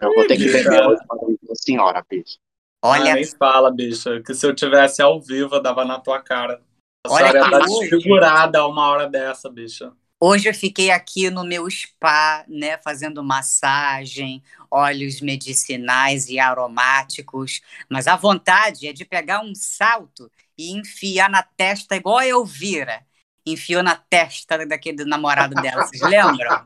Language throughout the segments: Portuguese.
Eu vou ter que beber hoje a senhora, bicho. Olha, Ah, nem fala, bicha, que se eu tivesse ao vivo, eu dava na tua cara. A Olha senhora tá hoje- desfigurada a uma hora dessa, bicha. hoje eu fiquei aqui no meu spa, né, fazendo massagem, óleos medicinais e aromáticos, mas a vontade é de pegar um salto e enfiar na testa igual a Elvira. Enfiou na testa daquele namorado dela, vocês lembram?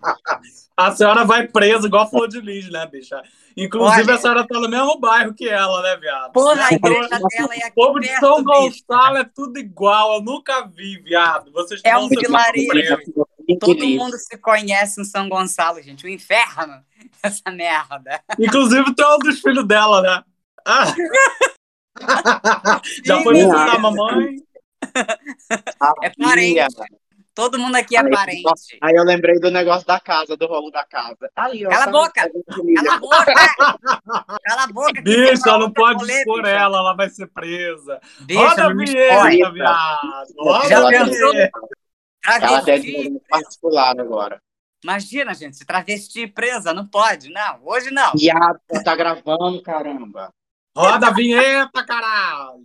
A senhora vai presa igual a Flor de Lis, né, bicha? Inclusive, Olha. a senhora tá no mesmo bairro que ela, né, viado? Porra, a igreja dela é O aqui povo de São. Gonçalo é tudo igual, eu nunca vi, viado. Vocês É um vilarejo. Todo mundo se conhece em São Gonçalo, gente. O inferno, essa merda. Inclusive, tu é um dos filhos dela, né? Ah. Já foi visitar a mamãe? É parente. Todo mundo aqui é Aí, parente. Aí eu lembrei do negócio da casa, do rolo da casa. Aí, ó, Cala a tá boca! vendo? Tá vendo, Cala a boca! Cala a boca! Bicha, você não pode rolê, expor ela, ela vai ser presa. Bicha, Roda a vinheta, viado. Roda Já a pensou? vinheta. Ela dinheiro particular agora. Imagina, gente, se travesti presa, não pode. Não, hoje não. Viado, tá gravando, caramba. Roda a vinheta, caralho.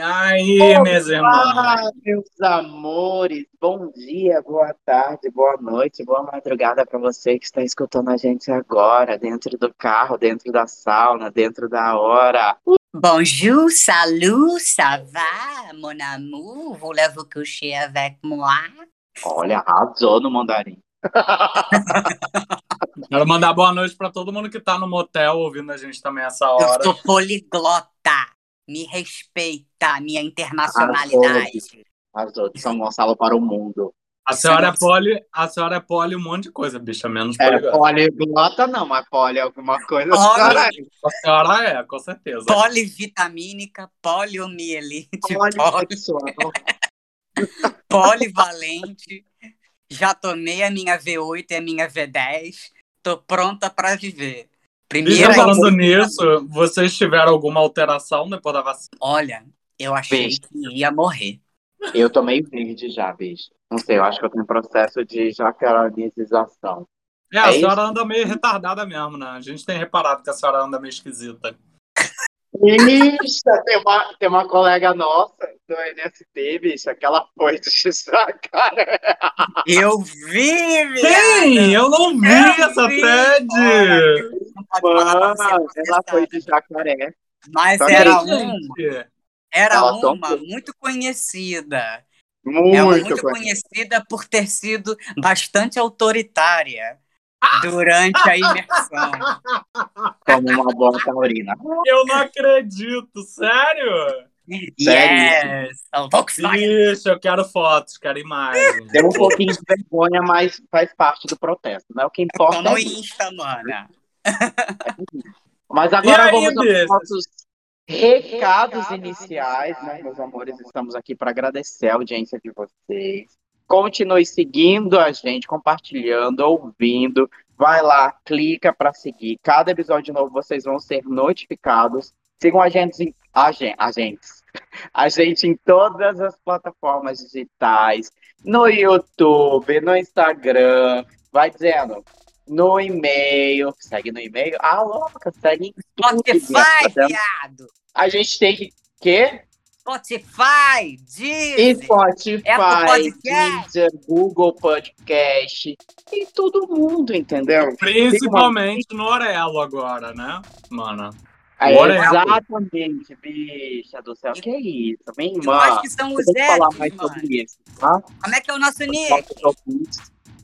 E aí, irmãs? Ah, meus amores, bom dia, boa tarde, boa noite, boa madrugada para você que está escutando a gente agora, dentro do carro, dentro da sauna, dentro da hora. Bonjour, salut, ça va, mon amour? Voulez-vous coucher avec moi? Olha, arrasou no mandarim. Quero mandar boa noite pra todo mundo que tá no motel ouvindo a gente também essa Eu hora. sou poliglota. Me respeita, minha internacionalidade. Arrasou de São Gonçalo para o mundo. A senhora é poli, a senhora é poli um monte de coisa, bicha, menos É, poliglota. poliglota não, mas poli é alguma coisa. Poli. A senhora é, com certeza. Polivitamínica, poliomielite, poli, polivalente. Já tomei a minha V8 e a minha V10. Tô pronta para viver. Bicha, Primeira falando nisso, vocês tiveram alguma alteração depois da vacina? Olha, eu achei Beijo. que ia morrer. Eu tomei verde já, bicho. Não sei, eu acho que eu tenho processo de jacaranização. É, a É isso? senhora anda meio retardada mesmo, né? A gente tem reparado que a senhora anda meio esquisita. Bicha, tem uma, tem uma colega nossa do NST, bicha, que ela foi de cara. Eu vi, viado! Sim, eu não vi Eu essa vi. thread! Mano, ela foi de jacaré. Mas Só era uma, era Ela uma muito conhecida. Muito, é muito conhecida por ter sido bastante autoritária durante a imersão. como uma boa taurina. eu não acredito, sério? Sério? Yes! Volkswagen. Ixi, eu quero fotos, quero imagens. Deu um pouquinho de vergonha, mas faz parte do protesto, não é o que Tô importa. no é. Insta, mana. Mas agora aí, vamos aos nossos recados iniciais, né, meus amores? Estamos aqui para agradecer a audiência de vocês. Continue seguindo a gente, compartilhando, ouvindo. Vai lá, clica para seguir. Cada episódio novo vocês vão ser notificados. Sigam a gente, em- a gente, a gente, a gente em todas as plataformas digitais, no YouTube, no Instagram, vai dizendo, no e-mail, segue no e-mail, ah, louca, segue em Spotify, viado. A gente tem que Spotify, Deezer, Spotify, Apple Podcast. Deezer, Google Podcast, e todo mundo, entendeu? Principalmente no Orelo agora, né, mano? Aí, Orelo. exatamente, bicha do céu, que isso, minha eu irmã. acho que são Eu os vou falar mais mano. sobre isso, tá? Como é que é o nosso nick?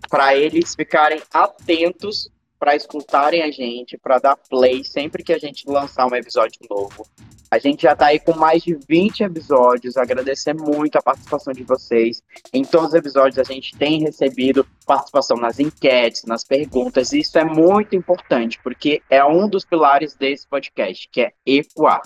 para eles ficarem atentos para escutarem a gente, para dar play sempre que a gente lançar um episódio novo. A gente já tá aí com mais de 20 episódios. Agradecer muito a participação de vocês. Em todos os episódios a gente tem recebido participação nas enquetes, nas perguntas. E isso é muito importante, porque é um dos pilares desse podcast, que é ecoar.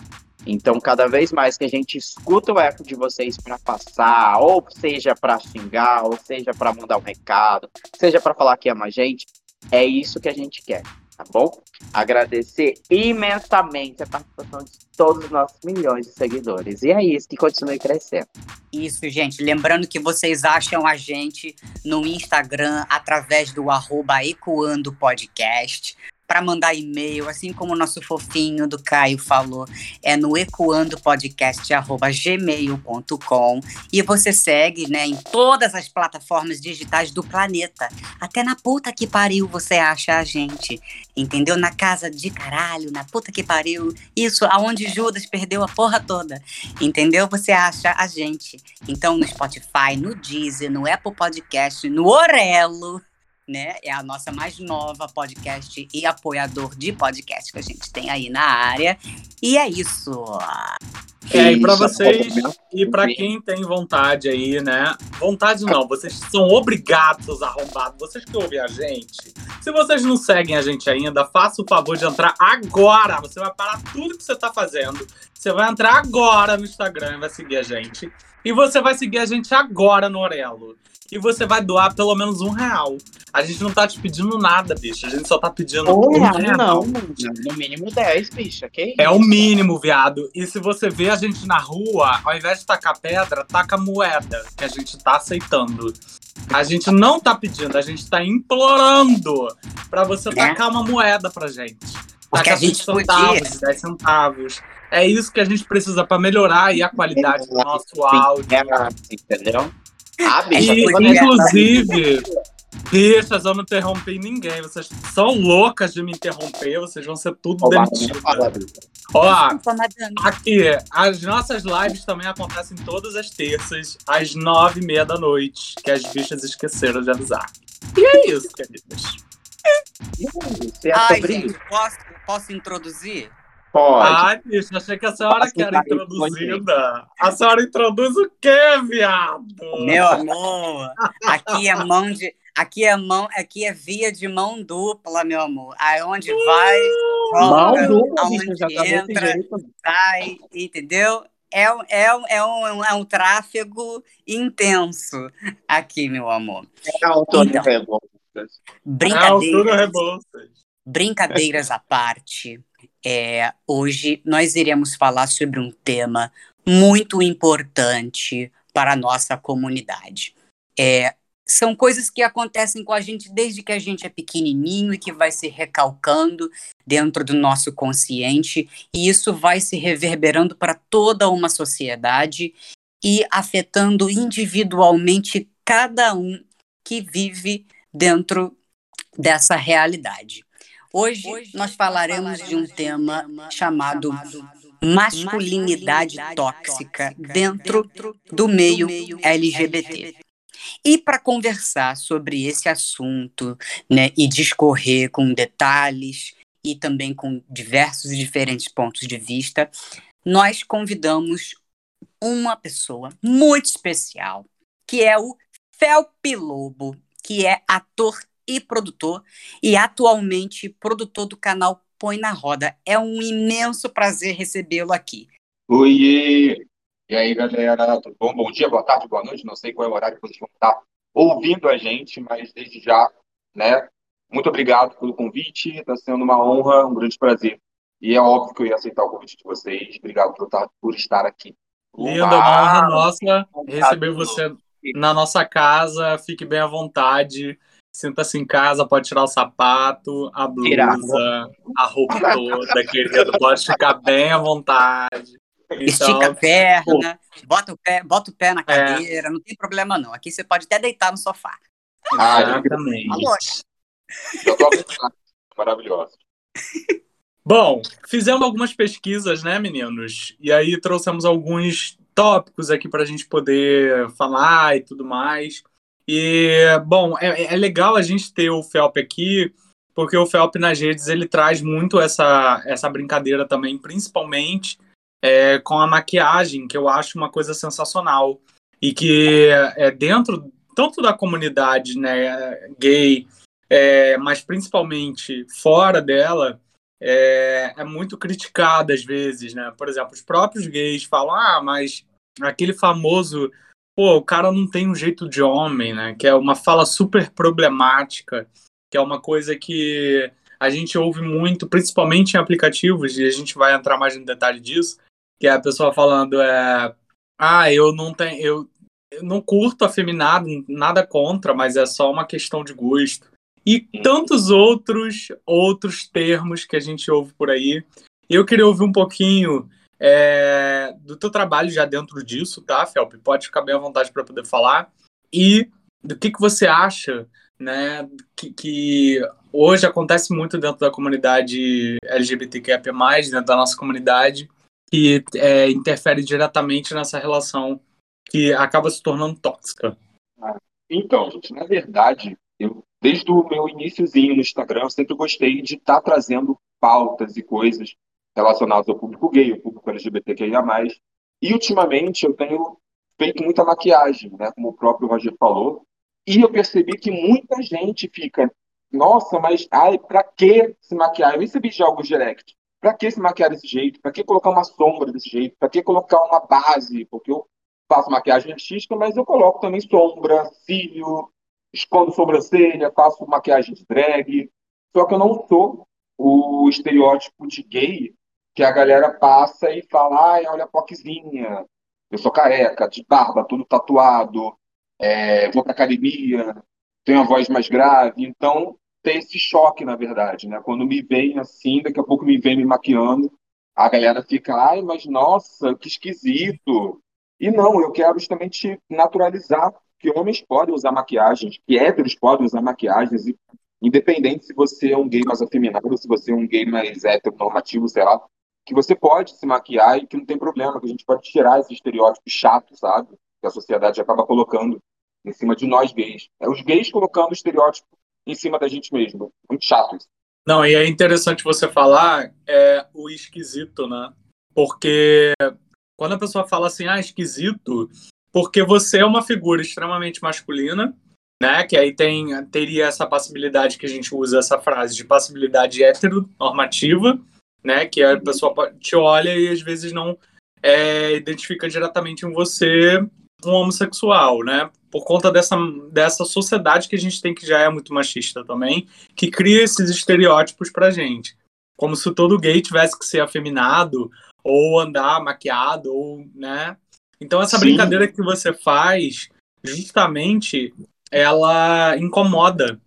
Então, cada vez mais que a gente escuta o eco de vocês para passar, ou seja para xingar, ou seja para mandar um recado, seja para falar que ama a gente, é isso que a gente quer, tá bom? Agradecer imensamente a participação de todos os nossos milhões de seguidores. E é isso que continue crescendo. Isso, gente. Lembrando que vocês acham a gente no Instagram através do arroba Ecoando Podcast para mandar e-mail, assim como o nosso fofinho do Caio falou, é no ecoandopodcast.gmail.com e você segue né, em todas as plataformas digitais do planeta. Até na puta que pariu você acha a gente, entendeu? Na casa de caralho, na puta que pariu, isso, aonde Judas perdeu a porra toda, entendeu? Você acha a gente. Então no Spotify, no Deezer, no Apple Podcast, no Orelo, né? É a nossa mais nova podcast e apoiador de podcast que a gente tem aí na área. E é isso. É, e para vocês e para quem tem vontade aí, né? Vontade não, vocês são obrigados a arrombar. Vocês que ouvem a gente, se vocês não seguem a gente ainda, faça o favor de entrar agora. Você vai parar tudo que você tá fazendo. Você vai entrar agora no Instagram e vai seguir a gente. E você vai seguir a gente agora no Orelo e você vai doar pelo menos um real. A gente não tá te pedindo nada, bicho. A gente só tá pedindo um, um real. Não, no mínimo 10, bicho. Que é o mínimo, viado. E se você vê a gente na rua, ao invés de tacar pedra, taca moeda, que a gente tá aceitando. A gente não tá pedindo, a gente tá implorando pra você é. tacar uma moeda pra gente. Porque a gente centavos, podia. 10 centavos. É isso que a gente precisa para melhorar aí a qualidade do nosso áudio. Entendeu? Ah, e, inclusive, bichas, eu não interrompi ninguém. Vocês são loucas de me interromper, vocês vão ser tudo demitidos. Ó, aqui, as nossas lives também acontecem todas as terças, às nove e meia da noite, que as bichas esqueceram de avisar. E é isso, queridas. É Ai, gente, posso, posso introduzir? Pode. Ai, bicho, achei que a senhora que era introduzida. A senhora introduz o quê, viado? Meu amor, aqui é mão de. Aqui é mão, aqui é via de mão dupla, meu amor. Aonde vai, volta, mão dupla, aonde bicho, tá entra, sai, entendeu? É, é, é, um, é um tráfego intenso aqui, meu amor. É a Antônio então, Rebouças. Brincadeiras, brincadeiras à parte é, hoje nós iremos falar sobre um tema muito importante para a nossa comunidade. É, são coisas que acontecem com a gente desde que a gente é pequenininho e que vai se recalcando dentro do nosso consciente, e isso vai se reverberando para toda uma sociedade e afetando individualmente cada um que vive dentro dessa realidade. Hoje, Hoje nós falaremos de um tema chamado masculinidade tóxica dentro do meio LGBT. E para conversar sobre esse assunto, né, e discorrer com detalhes e também com diversos e diferentes pontos de vista, nós convidamos uma pessoa muito especial, que é o Felpe Lobo, que é ator e produtor, e atualmente produtor do canal Põe na Roda. É um imenso prazer recebê-lo aqui. Oi! E aí, galera, tudo bom? Bom dia, boa tarde, boa noite. Não sei qual é o horário que vocês vão estar ouvindo a gente, mas desde já, né? Muito obrigado pelo convite. Está sendo uma honra, um grande prazer. E é óbvio que eu ia aceitar o convite de vocês. Obrigado por estar, por estar aqui. Linda, honra nossa receber você na nossa casa. Fique bem à vontade. Sinta-se em casa, pode tirar o sapato, a blusa, a roupa toda, querido. Pode ficar bem à vontade. Então, Estica a perna, bota o pé, bota o pé na é. cadeira, é. não tem problema não. Aqui você pode até deitar no sofá. Ah, exatamente. Tô maravilhosa. Bom, fizemos algumas pesquisas, né, meninos? E aí trouxemos alguns tópicos aqui para a gente poder falar e tudo mais. E, bom, é, é legal a gente ter o Felp aqui, porque o Felp nas redes ele traz muito essa, essa brincadeira também, principalmente é, com a maquiagem, que eu acho uma coisa sensacional. E que é dentro tanto da comunidade né, gay, é, mas principalmente fora dela, é, é, muito criticada às vezes, né? Por exemplo, os próprios gays falam, ah, mas aquele famoso, pô, o cara não tem um jeito de homem, né? Que é uma fala super problemática, que é uma coisa que a gente ouve muito, principalmente em aplicativos, e a gente vai entrar mais no detalhe disso, que é a pessoa falando, é, ah, eu não tenho, eu, eu não curto afeminado, nada contra, mas é só uma questão de gosto. E tantos outros outros termos que a gente ouve por aí. Eu queria ouvir um pouquinho é, do teu trabalho já dentro disso, tá, Felp? Pode ficar bem à vontade para poder falar. E do que, que você acha né, que, que, hoje acontece muito dentro da comunidade LGBTQIA+, dentro da nossa comunidade, que é, interfere diretamente nessa relação que acaba se tornando tóxica. Então, gente, na verdade, eu, desde o meu iníciozinho no Instagram, eu sempre gostei de estar tá trazendo pautas e coisas relacionadas ao público gay, ao público LGBTQIA+. E, ultimamente, eu tenho feito muita maquiagem, né, como o próprio Roger falou, e eu percebi que muita gente fica, nossa, mas ai, pra que se maquiar? Eu recebi já alguns direct. Pra que se maquiar desse jeito? Pra que colocar uma sombra desse jeito? Pra que colocar uma base? Porque eu faço maquiagem artística, mas eu coloco também sombra, cílio, escondo sobrancelha, faço maquiagem de drag. Só que eu não sou o estereótipo de gay que a galera passa e fala, ai, olha a poquezinha, eu sou careca, de barba, tudo tatuado, é, vou para academia, tenho a voz mais grave. Então, tem esse choque, na verdade, né? Quando me vem assim, daqui a pouco me vem me maquiando, a galera fica, ai, mas nossa, que esquisito. E não, eu quero justamente naturalizar que homens podem usar maquiagens, que héteros podem usar maquiagens, e, independente se você é um gay mais afeminado, se você é um gay mais heteronormativo, sei lá, que você pode se maquiar e que não tem problema, que a gente pode tirar esse estereótipo chato, sabe? Que a sociedade acaba colocando em cima de nós gays. É os gays colocando estereótipo em cima da gente mesmo. Muito chato isso. Não, e é interessante você falar é, o esquisito, né? Porque quando a pessoa fala assim, ah, esquisito, porque você é uma figura extremamente masculina, né? Que aí tem, teria essa passibilidade que a gente usa essa frase de passibilidade heteronormativa, né? Que a pessoa te olha e às vezes não é, identifica diretamente em você um homossexual, né? Por conta dessa, dessa sociedade que a gente tem que já é muito machista também, que cria esses estereótipos pra gente. Como se todo gay tivesse que ser afeminado, ou andar maquiado, ou, né? Então essa Sim. brincadeira que você faz, justamente, ela incomoda,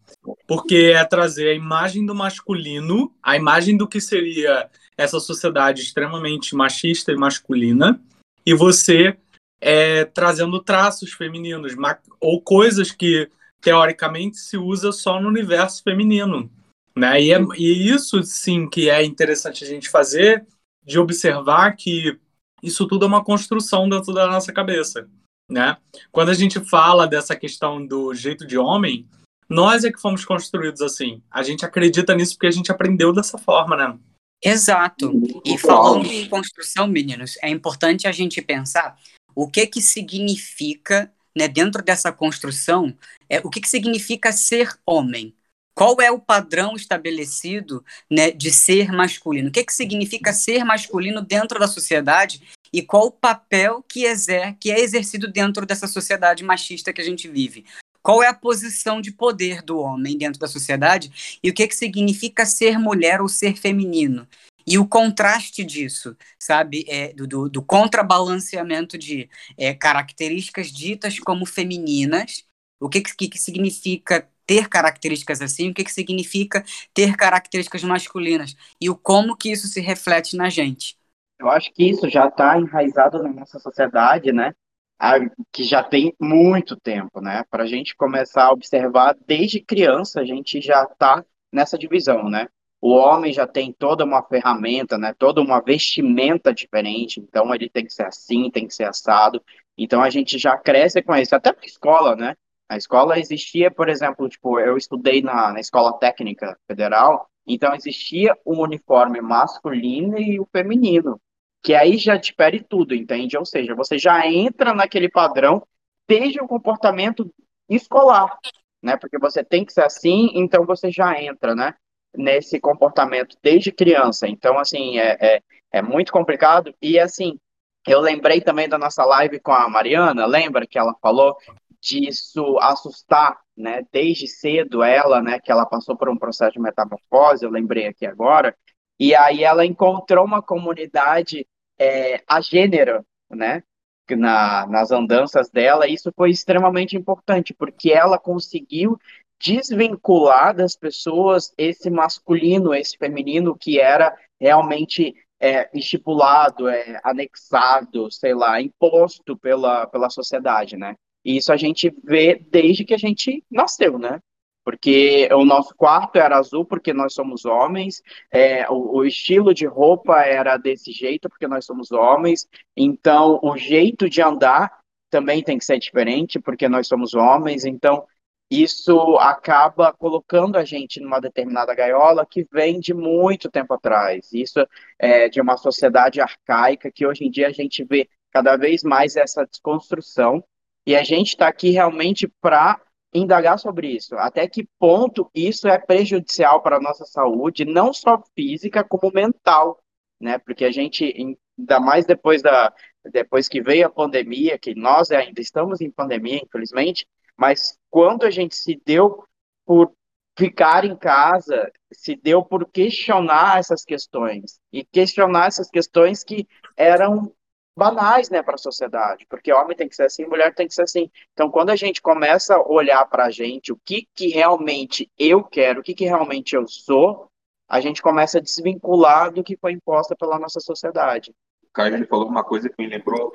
porque é trazer a imagem do masculino, a imagem do que seria essa sociedade extremamente machista e masculina, e você é, trazendo traços femininos ou coisas que teoricamente se usa só no universo feminino, né? E, é, e isso sim que é interessante a gente fazer, de observar que isso tudo é uma construção dentro da nossa cabeça, né? Quando a gente fala dessa questão do jeito de homem, nós é que fomos construídos assim. A gente acredita nisso porque a gente aprendeu dessa forma, né? Exato. E falando em construção, meninos, é importante a gente pensar o que que significa, né, dentro dessa construção, é, o que que significa ser homem. Qual é o padrão estabelecido né, de ser masculino? O que, que significa ser masculino dentro da sociedade e qual o papel que, exer que é exercido dentro dessa sociedade machista que a gente vive? Qual é a posição de poder do homem dentro da sociedade e o que, que significa ser mulher ou ser feminino? E o contraste disso, sabe, é, do, do, contrabalanceamento de é, características ditas como femininas, o que, que, que significa ter características assim, o que, que significa ter características masculinas e o como que isso se reflete na gente. Eu acho que isso já está enraizado na nossa sociedade, né? Que já tem muito tempo, né? Para a gente começar a observar desde criança, a gente já está nessa divisão, né? O homem já tem toda uma ferramenta, né? Toda uma vestimenta diferente. Então ele tem que ser assim, tem que ser assado. Então a gente já cresce com isso. Até na escola, né? Na escola existia, por exemplo, tipo, eu estudei na, na escola técnica federal. Então existia o uniforme masculino e o feminino. Que aí já difere tudo, entende? Ou seja, você já entra naquele padrão desde o comportamento escolar, né? Porque você tem que ser assim, então você já entra, né? Nesse comportamento desde criança. Então, assim, é, é, é muito complicado. E, assim, eu lembrei também da nossa live com a Mariana, lembra que ela falou disso assustar, né? Desde cedo ela, né? Que ela passou por um processo de metamorfose, eu lembrei aqui agora. E aí ela encontrou uma comunidade é, a gênero, né? na, nas andanças dela, isso foi extremamente importante, porque ela conseguiu desvincular das pessoas esse masculino, esse feminino que era realmente é, estipulado, é, anexado, sei lá, imposto pela, pela sociedade, né? E isso a gente vê desde que a gente nasceu, né? Porque o nosso quarto era azul porque nós somos homens, é, o, o, estilo de roupa era desse jeito porque nós somos homens, então o jeito de andar também tem que ser diferente porque nós somos homens, então isso acaba colocando a gente numa determinada gaiola que vem de muito tempo atrás, isso é de uma sociedade arcaica que hoje em dia a gente vê cada vez mais essa desconstrução, e a gente está aqui realmente para indagar sobre isso. Até que ponto isso é prejudicial para a nossa saúde, não só física, como mental, né? Porque a gente, ainda mais depois da depois que veio a pandemia, que nós ainda estamos em pandemia, infelizmente, mas quando a gente se deu por ficar em casa, se deu por questionar essas questões e questionar essas questões que eram banais, né, para a sociedade, porque homem tem que ser assim, mulher tem que ser assim. Então, quando a gente começa a olhar para a gente, o que que realmente eu quero, o que que realmente eu sou, a gente começa a desvincular do que foi imposta pela nossa sociedade. O Caio falou uma coisa que me lembrou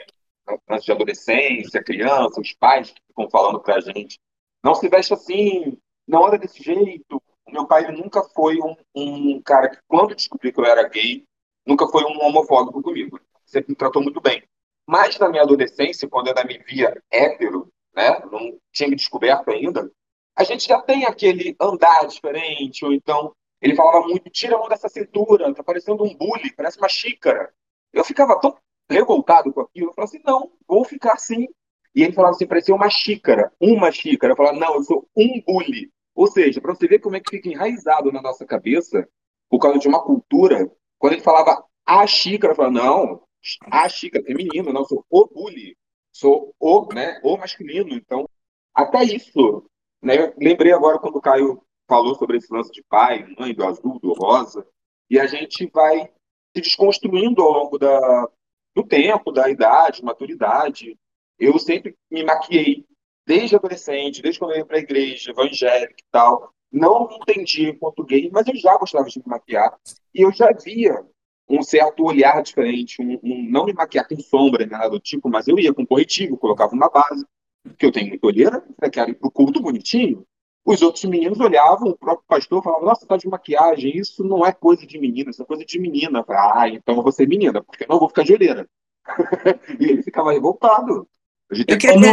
antes de adolescência, criança, os pais que ficam falando para a gente, não se veste assim, não anda desse jeito. Meu pai nunca foi um, um cara que, quando descobriu que eu era gay, nunca foi um homofóbico comigo sempre me tratou muito bem. Mas na minha adolescência, quando eu ainda me via hétero, né, não tinha me descoberto ainda, a gente já tem aquele andar diferente, ou então ele falava muito, tira a mão dessa cintura, tá parecendo um bully, parece uma xícara. Eu ficava tão revoltado com aquilo, eu falava assim, não, vou ficar assim. E ele falava assim, parecia uma xícara, uma xícara. Eu falava, não, eu sou um bully. Ou seja, para você ver como é que fica enraizado na nossa cabeça, por causa de uma cultura, quando ele falava a xícara, eu falava, não, a xícara feminino, não, sou o bully, sou o, né, o masculino. Então, até isso, né, lembrei agora quando o Caio falou sobre esse lance de pai, mãe, do azul, do rosa, e a gente vai se desconstruindo ao longo da, do tempo, da idade, maturidade. Eu sempre me maquiei, desde adolescente, desde quando eu ia para a igreja, evangélica e tal. Não entendia enquanto gay, mas eu já gostava de me maquiar. E eu já via um certo olhar diferente, um, um, não me maquiar com sombra, nada do tipo, mas eu ia com corretivo, colocava uma base, porque eu tenho muita olheira, eu quero ir pro culto bonitinho. Os outros meninos olhavam, o próprio pastor falava, nossa, tá de maquiagem, isso não é coisa de menina, isso é coisa de menina. Falava, ah, então eu vou ser menina, porque eu não vou ficar de olheira. e ele ficava revoltado. A gente eu, queria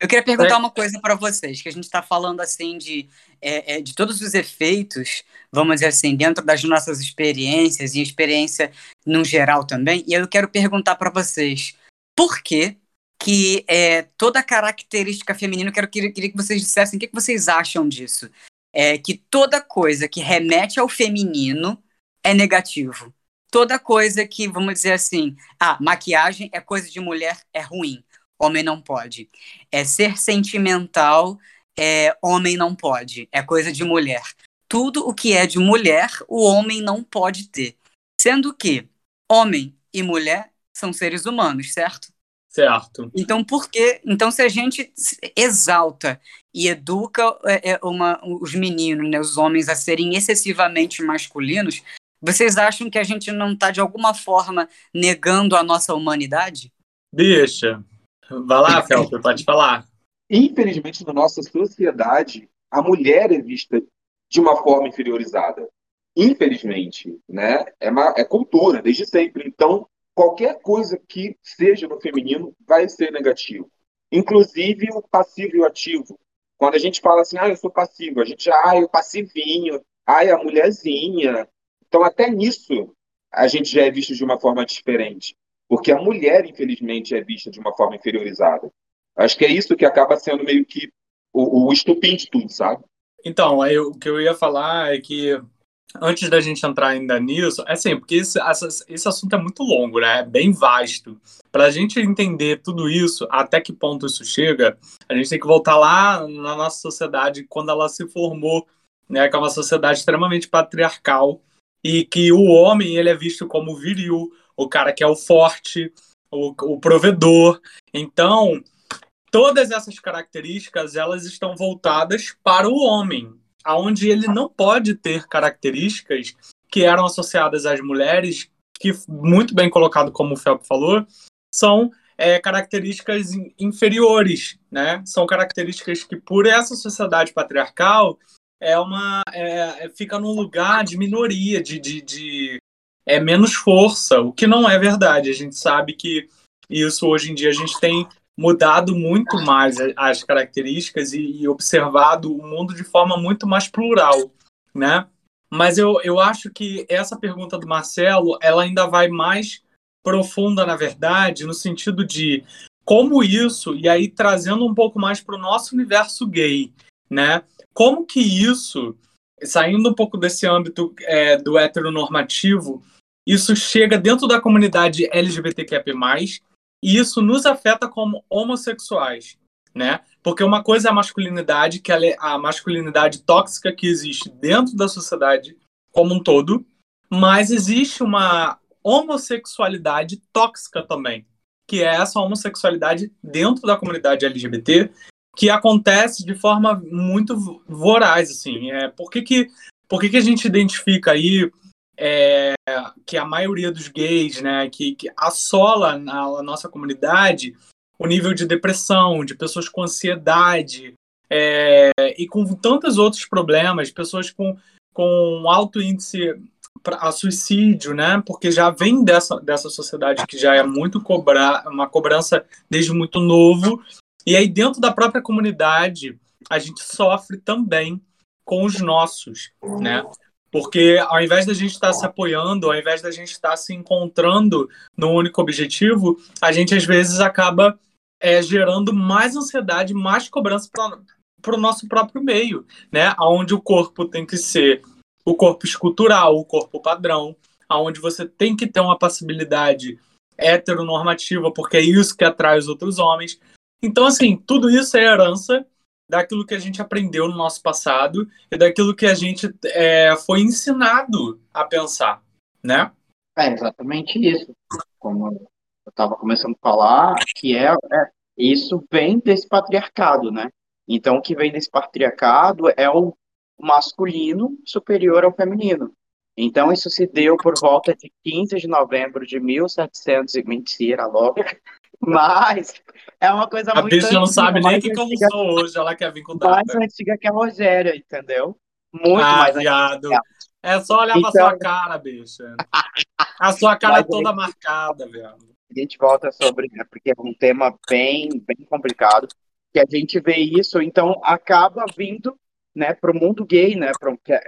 eu queria perguntar é. uma coisa para vocês, que a gente está falando assim de, é, é, de todos os efeitos, vamos dizer assim, dentro das nossas experiências e experiência no geral também. E eu quero perguntar para vocês, por que que é, toda característica feminina, eu quero, queria, queria que vocês dissessem o que, que vocês acham disso. É, que toda coisa que remete ao feminino é negativo. Toda coisa que, vamos dizer assim, ah, maquiagem é coisa de mulher, é ruim homem não pode. É ser sentimental, é, homem não pode. É coisa de mulher. Tudo o que é de mulher, o homem não pode ter. Sendo que homem e mulher são seres humanos, certo? Certo. Então, por que? Então, se a gente exalta e educa é, é uma, os meninos, né, os homens, a serem excessivamente masculinos, vocês acham que a gente não está, de alguma forma, negando a nossa humanidade? Deixa. Vai lá, Felper, pode falar. Infelizmente, na nossa sociedade, a mulher é vista de uma forma inferiorizada. Infelizmente, né? É, uma, é cultura, desde sempre. Então, qualquer coisa que seja no feminino vai ser negativo. Inclusive o passivo e o ativo. Quando a gente fala assim, ah, eu sou passivo, a gente, ah, o passivinho, ah, a mulherzinha. Então, até nisso, a gente já é visto de uma forma diferente? Porque a mulher, infelizmente, é vista de uma forma inferiorizada. Acho que é isso que acaba sendo meio que o, o estupim de tudo, sabe? Então, aí, o que eu ia falar é que antes da gente entrar ainda nisso, é assim, porque esse, esse assunto é muito longo, né? É bem vasto. Para a gente entender tudo isso, até que ponto isso chega, a gente tem que voltar lá na nossa sociedade, quando ela se formou, né? Que é uma sociedade extremamente patriarcal e que o homem ele é visto como viril, o cara que é o forte, o, o provedor. Então, todas essas características elas estão voltadas para o homem, aonde ele não pode ter características que eram associadas às mulheres, que muito bem colocado como o Felp falou, são é, características inferiores, né? São características que por essa sociedade patriarcal é uma é, é, fica num lugar de minoria, de, de, de é menos força, o que não é verdade. A gente sabe que isso hoje em dia a gente tem mudado muito mais as características e, e observado o mundo de forma muito mais plural, né? Mas eu, eu acho que essa pergunta do Marcelo, ela ainda vai mais profunda, na verdade, no sentido de como isso, e aí trazendo um pouco mais para o nosso universo gay, né? Como que isso, saindo um pouco desse âmbito é, do heteronormativo, isso chega dentro da comunidade LGBTQIA+, e isso nos afeta como homossexuais, né? Porque uma coisa é a masculinidade, que é a masculinidade tóxica que existe dentro da sociedade como um todo, mas existe uma homossexualidade tóxica também, que é essa homossexualidade dentro da comunidade LGBT, que acontece de forma muito voraz, assim. É, por que, que, por que, que a gente identifica aí é, que a maioria dos gays, né, que, que assola na nossa comunidade o nível de depressão, de pessoas com ansiedade é, e com tantos outros problemas, pessoas com, com alto índice a suicídio, né? Porque já vem dessa, dessa sociedade que já é muito cobrar, uma cobrança desde muito novo. E aí dentro da própria comunidade a gente sofre também com os nossos, né? Porque ao invés da gente estar tá se apoiando, ao invés da gente estar tá se encontrando no único objetivo, a gente às vezes acaba é, gerando mais ansiedade, mais cobrança para o nosso próprio meio, né? Onde o corpo tem que ser o corpo escultural, o corpo padrão, aonde você tem que ter uma passibilidade heteronormativa, porque é isso que atrai os outros homens. Então, assim, tudo isso é herança daquilo que a gente aprendeu no nosso passado e daquilo que a gente é, foi ensinado a pensar, né? É exatamente isso. Como eu estava começando a falar, que é, é, isso vem desse patriarcado, né? Então, o que vem desse patriarcado é o masculino superior ao feminino. Então, isso se deu por volta de 15 de novembro de 1700 e mentira, logo. Mas é uma coisa a muito. A bicha não sabe nem que como sou hoje, ela quer vir com data. Mais antiga que a Rogéria, entendeu? Muito ah, mais viado. antiga. É só olhar então... pra sua cara, bicha. A sua cara toda marcada, viado. A gente volta sobre, né, porque é um tema bem, bem complicado, que a gente vê isso, então acaba vindo né, para o mundo gay, né, que é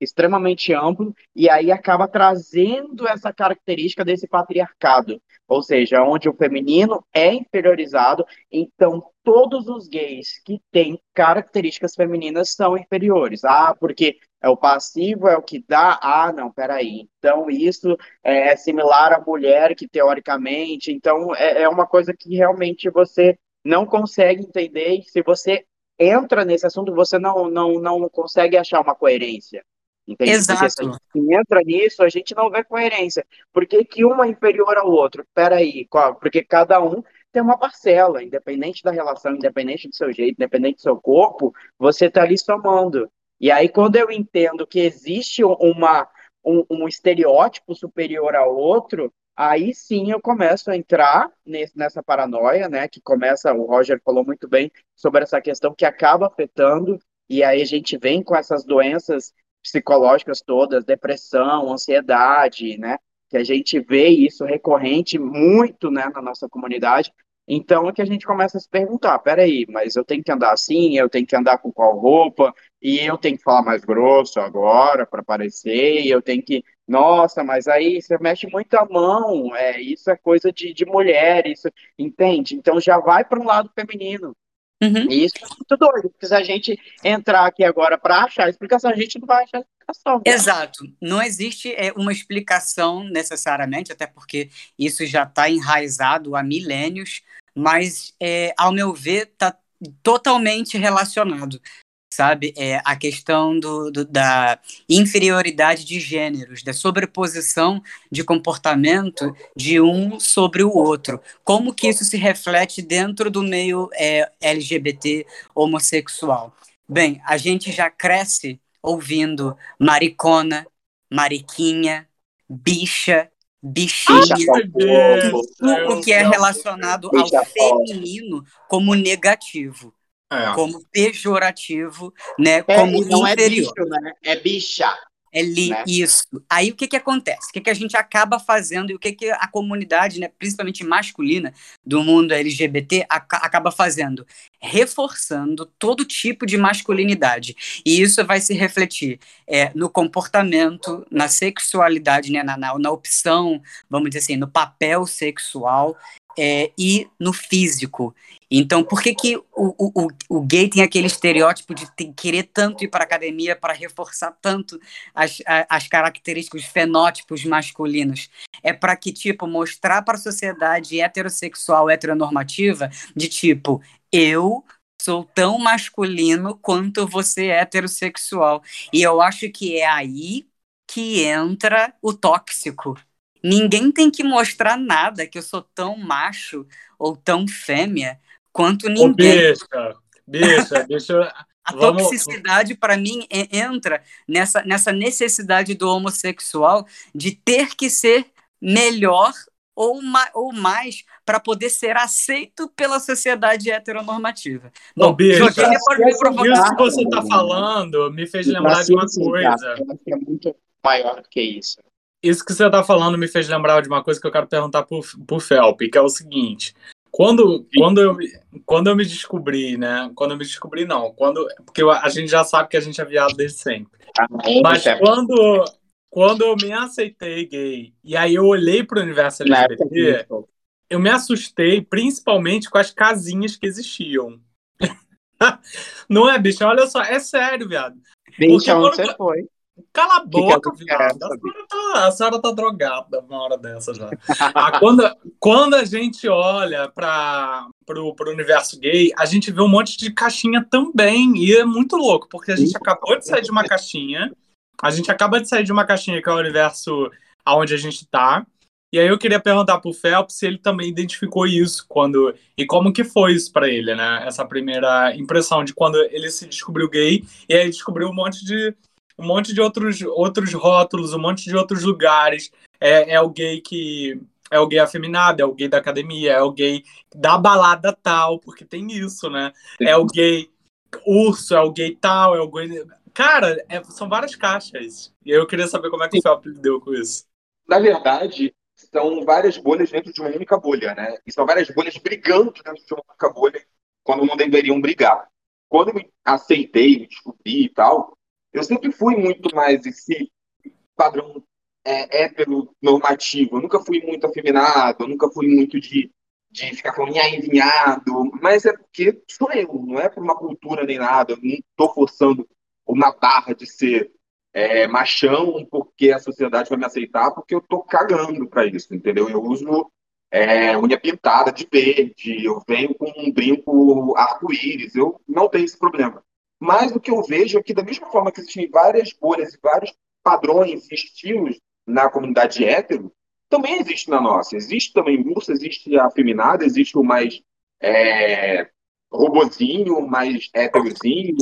extremamente amplo, e aí acaba trazendo essa característica desse patriarcado, ou seja, onde o feminino é inferiorizado, então todos os gays que têm características femininas são inferiores. Ah, porque é o passivo, é o que dá. Ah, não, peraí. Então isso é similar à mulher que teoricamente. Então é, é uma coisa que realmente você não consegue entender. E se você entra nesse assunto, você não, não, não consegue achar uma coerência. Entende? Exato. Porque se a gente entra nisso, a gente não vê coerência. Por que, que uma é inferior ao outro? Peraí, qual? porque cada um tem uma parcela, independente da relação, independente do seu jeito, independente do seu corpo, você está ali somando. E aí, quando eu entendo que existe uma, um, um estereótipo superior ao outro, aí sim eu começo a entrar nesse, nessa paranoia, né? Que começa, o Roger falou muito bem sobre essa questão que acaba afetando, e aí a gente vem com essas doenças psicológicas todas, depressão, ansiedade, né? Que a gente vê isso recorrente muito, né, na nossa comunidade. Então é que a gente começa a se perguntar, peraí, mas eu tenho que andar assim, eu tenho que andar com qual roupa, e eu tenho que falar mais grosso agora para aparecer, e eu tenho que Nossa, mas aí você mexe muito a mão, é, isso é coisa de, de mulher, isso, entende? Então já vai para um lado feminino. Uhum. E isso é muito doido, porque se a gente entrar aqui agora para achar a explicação, a gente não vai achar a explicação. Exato. Não existe é, uma explicação necessariamente, até porque isso já está enraizado há milênios, mas, é, ao meu ver, está totalmente relacionado sabe? É a questão do, do, da inferioridade de gêneros, da sobreposição de comportamento de um sobre o outro. Como que isso se reflete dentro do meio é, LGBT homossexual? Bem, a gente já cresce ouvindo maricona, mariquinha, bicha, bichinha, tudo que é relacionado ao feminino como negativo. É. como pejorativo, né? É, como não inferior. é bicho, né? É bicha. É li, né? isso. Aí o que, que acontece? O que, que a gente acaba fazendo e o que, que a comunidade, né, principalmente masculina, do mundo LGBT, acaba fazendo? Reforçando todo tipo de masculinidade. E isso vai se refletir é, no comportamento, na sexualidade, né, na, na, na opção, vamos dizer assim, no papel sexual é, e no físico. Então, por que, que o, o, o gay tem aquele estereótipo de ter, querer tanto ir para a academia para reforçar tanto as, as características, os fenótipos masculinos? É para que, tipo, mostrar para a sociedade heterossexual, heteronormativa, de tipo, eu sou tão masculino quanto você é heterossexual. E eu acho que é aí que entra o tóxico. Ninguém tem que mostrar nada que eu sou tão macho ou tão fêmea quanto ninguém. Ô, bicha, bicha, deixa A toxicidade, para mim, entra nessa, nessa necessidade do homossexual de ter que ser melhor ou, ma ou mais para poder ser aceito pela sociedade heteronormativa. Bom, Ô, bicha, isso que você está falando me fez lembrar de uma coisa. É muito maior do que isso. Isso que você está falando me fez lembrar de uma coisa que eu quero perguntar para o Felp, que é o seguinte. Quando, quando, eu, quando eu me descobri, né? Quando eu me descobri, não. Quando, porque a gente já sabe que a gente é viado desde sempre. Mas quando, quando eu me aceitei gay e aí eu olhei para o universo LGBT, eu me assustei principalmente com as casinhas que existiam. Não é, bicho? Olha só, é sério, viado. Bicho, onde você foi? Cala a boca, que que é a, senhora tá, a senhora tá drogada uma hora dessa já. ah, quando, quando a gente olha para pro, pro universo gay, a gente vê um monte de caixinha também. E é muito louco, porque a gente acabou de sair de uma caixinha. A gente acaba de sair de uma caixinha que é o universo aonde a gente tá. E aí eu queria perguntar pro Phelps se ele também identificou isso quando e como que foi isso para ele, né? Essa primeira impressão de quando ele se descobriu gay e aí descobriu um monte de um monte de outros, outros rótulos, um monte de outros lugares. É, é o gay que. É o gay afeminado, é o gay da academia, é o gay da balada tal, porque tem isso, né? É o gay urso, é o gay tal, é o gay. Cara, é, são várias caixas. E eu queria saber como é que o Felp lidou com isso. Na verdade, são várias bolhas dentro de uma única bolha, né? E são várias bolhas brigando dentro de uma única bolha quando não deveriam brigar. Quando eu me aceitei, me descobri e tal, eu sempre fui muito mais esse padrão é, heteronormativo. Eu nunca fui muito afeminado, eu nunca fui muito de, de ficar com minha envinhado, mas é porque sou eu, não é por uma cultura nem nada. Eu não estou forçando uma barra de ser é, machão porque a sociedade vai me aceitar, porque eu estou cagando para isso, entendeu? Eu uso é, unha pintada de verde, eu venho com um brinco arco-íris, eu não tenho esse problema. Mas o que eu vejo é que, da mesma forma que existem várias bolhas e vários padrões e estilos na comunidade hétero, também existe na nossa. Existe também urso, existe a feminada, existe o mais é, robozinho, mais héterozinho.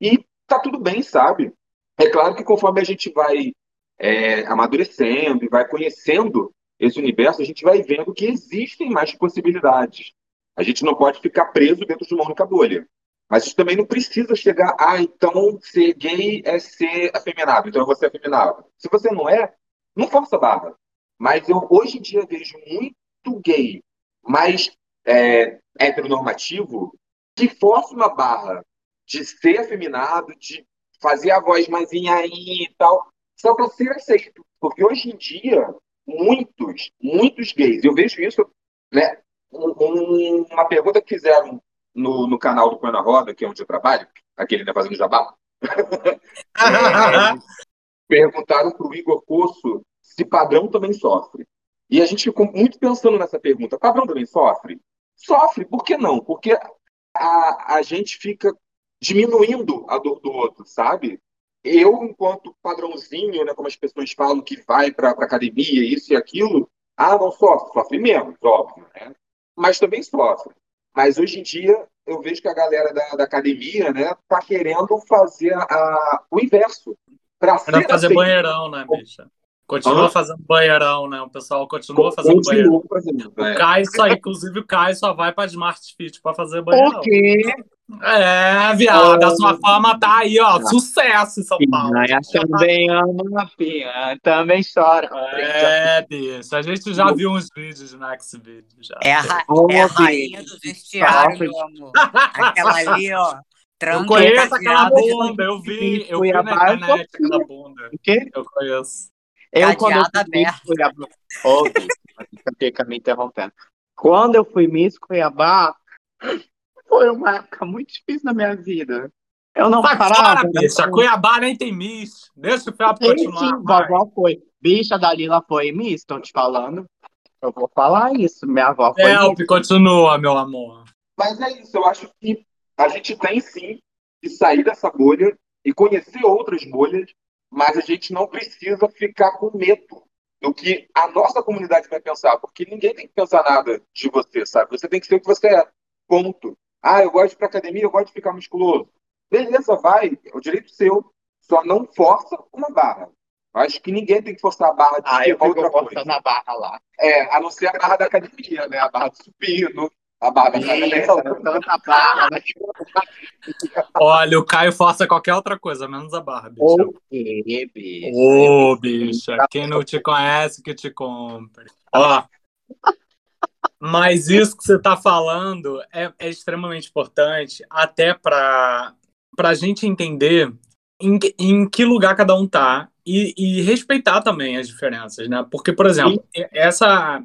E tá tudo bem, sabe? É claro que conforme a gente vai é, amadurecendo e vai conhecendo esse universo, a gente vai vendo que existem mais possibilidades. A gente não pode ficar preso dentro de uma única bolha. Mas isso também não precisa chegar, ah, então ser gay é ser afeminado, então eu vou ser afeminado. Se você não é, não força a barra. Mas eu hoje em dia vejo muito gay, mais é, heteronormativo, que força uma barra de ser afeminado, de fazer a voz mais aí e tal. só para ser aceito. Porque hoje em dia, muitos, muitos gays, eu vejo isso, né? Um, uma pergunta que fizeram no, no canal do Põe na Roda, que é onde eu trabalho, aquele né, fazendo jabá. é, perguntaram para o Igor Coço se padrão também sofre. E a gente ficou muito pensando nessa pergunta: padrão também sofre? Sofre, por que não? Porque a, a gente fica diminuindo a dor do outro, sabe? Eu, enquanto padrãozinho, né, como as pessoas falam que vai para academia, isso e aquilo, ah, não sofre, sofre menos, óbvio, né? Mas também sofre. Mas hoje em dia eu vejo que a galera da, da academia, né, tá querendo fazer a, o inverso. Para fazer aceito. banheirão, né, bicha? Continua fazendo banheirão, né? O pessoal continua fazendo banheirão. Fazendo, o é. Caio só, inclusive, o Caio só vai para Smart Fit para fazer banheirão. O quê? É, viado, a sua fama tá aí, ó, sucesso em São Paulo. Piranha também ama piranha, também chora. É, bicho, a gente já viu uns vídeos no Xvideo. Já. É a, é a rainha do vestiário, meu amor. Aquela ali, ó. Eu conheço aquela bunda, eu vi, eu vi na internet aquela bunda. O quê? Eu conheço. Eu, quando eu fui Miss Cuiabá. Fica me interrompendo. Quando eu fui Miss Cuiabá, foi uma época muito difícil na minha vida. Eu não Vai parava. Fora, bicha. Cuiabá nem tem Miss. Deixa o Felps continuar. Sim, vovó foi. Bicha Dalila foi Miss, estão te falando. Eu vou falar isso. Minha avó foi. Felp, continua, meu amor. Mas é isso. Eu acho que a gente tem sim que sair dessa bolha e conhecer outras bolhas mas a gente não precisa ficar com medo do que a nossa comunidade vai pensar, porque ninguém tem que pensar nada de você, sabe? Você tem que ser o que você é. Ponto. Ah, eu gosto de ir pra academia, eu gosto de ficar musculoso. Beleza, vai, é o direito seu. Só não força uma barra. Acho que ninguém tem que forçar a barra de ah, eu outra coisa. na barra lá. É, a não ser a barra da academia, né? A barra do supino, a barra tanta barra. Né? Olha, o Caio força qualquer outra coisa, menos a barra, bicha. O quê, bicha? Ô, bicha, quem não te conhece, que te compre. Ó, mas isso que você está falando é, é, extremamente importante, até para a gente entender em, em que lugar cada um tá e, e respeitar também as diferenças, né? Porque, por exemplo, Sim. essa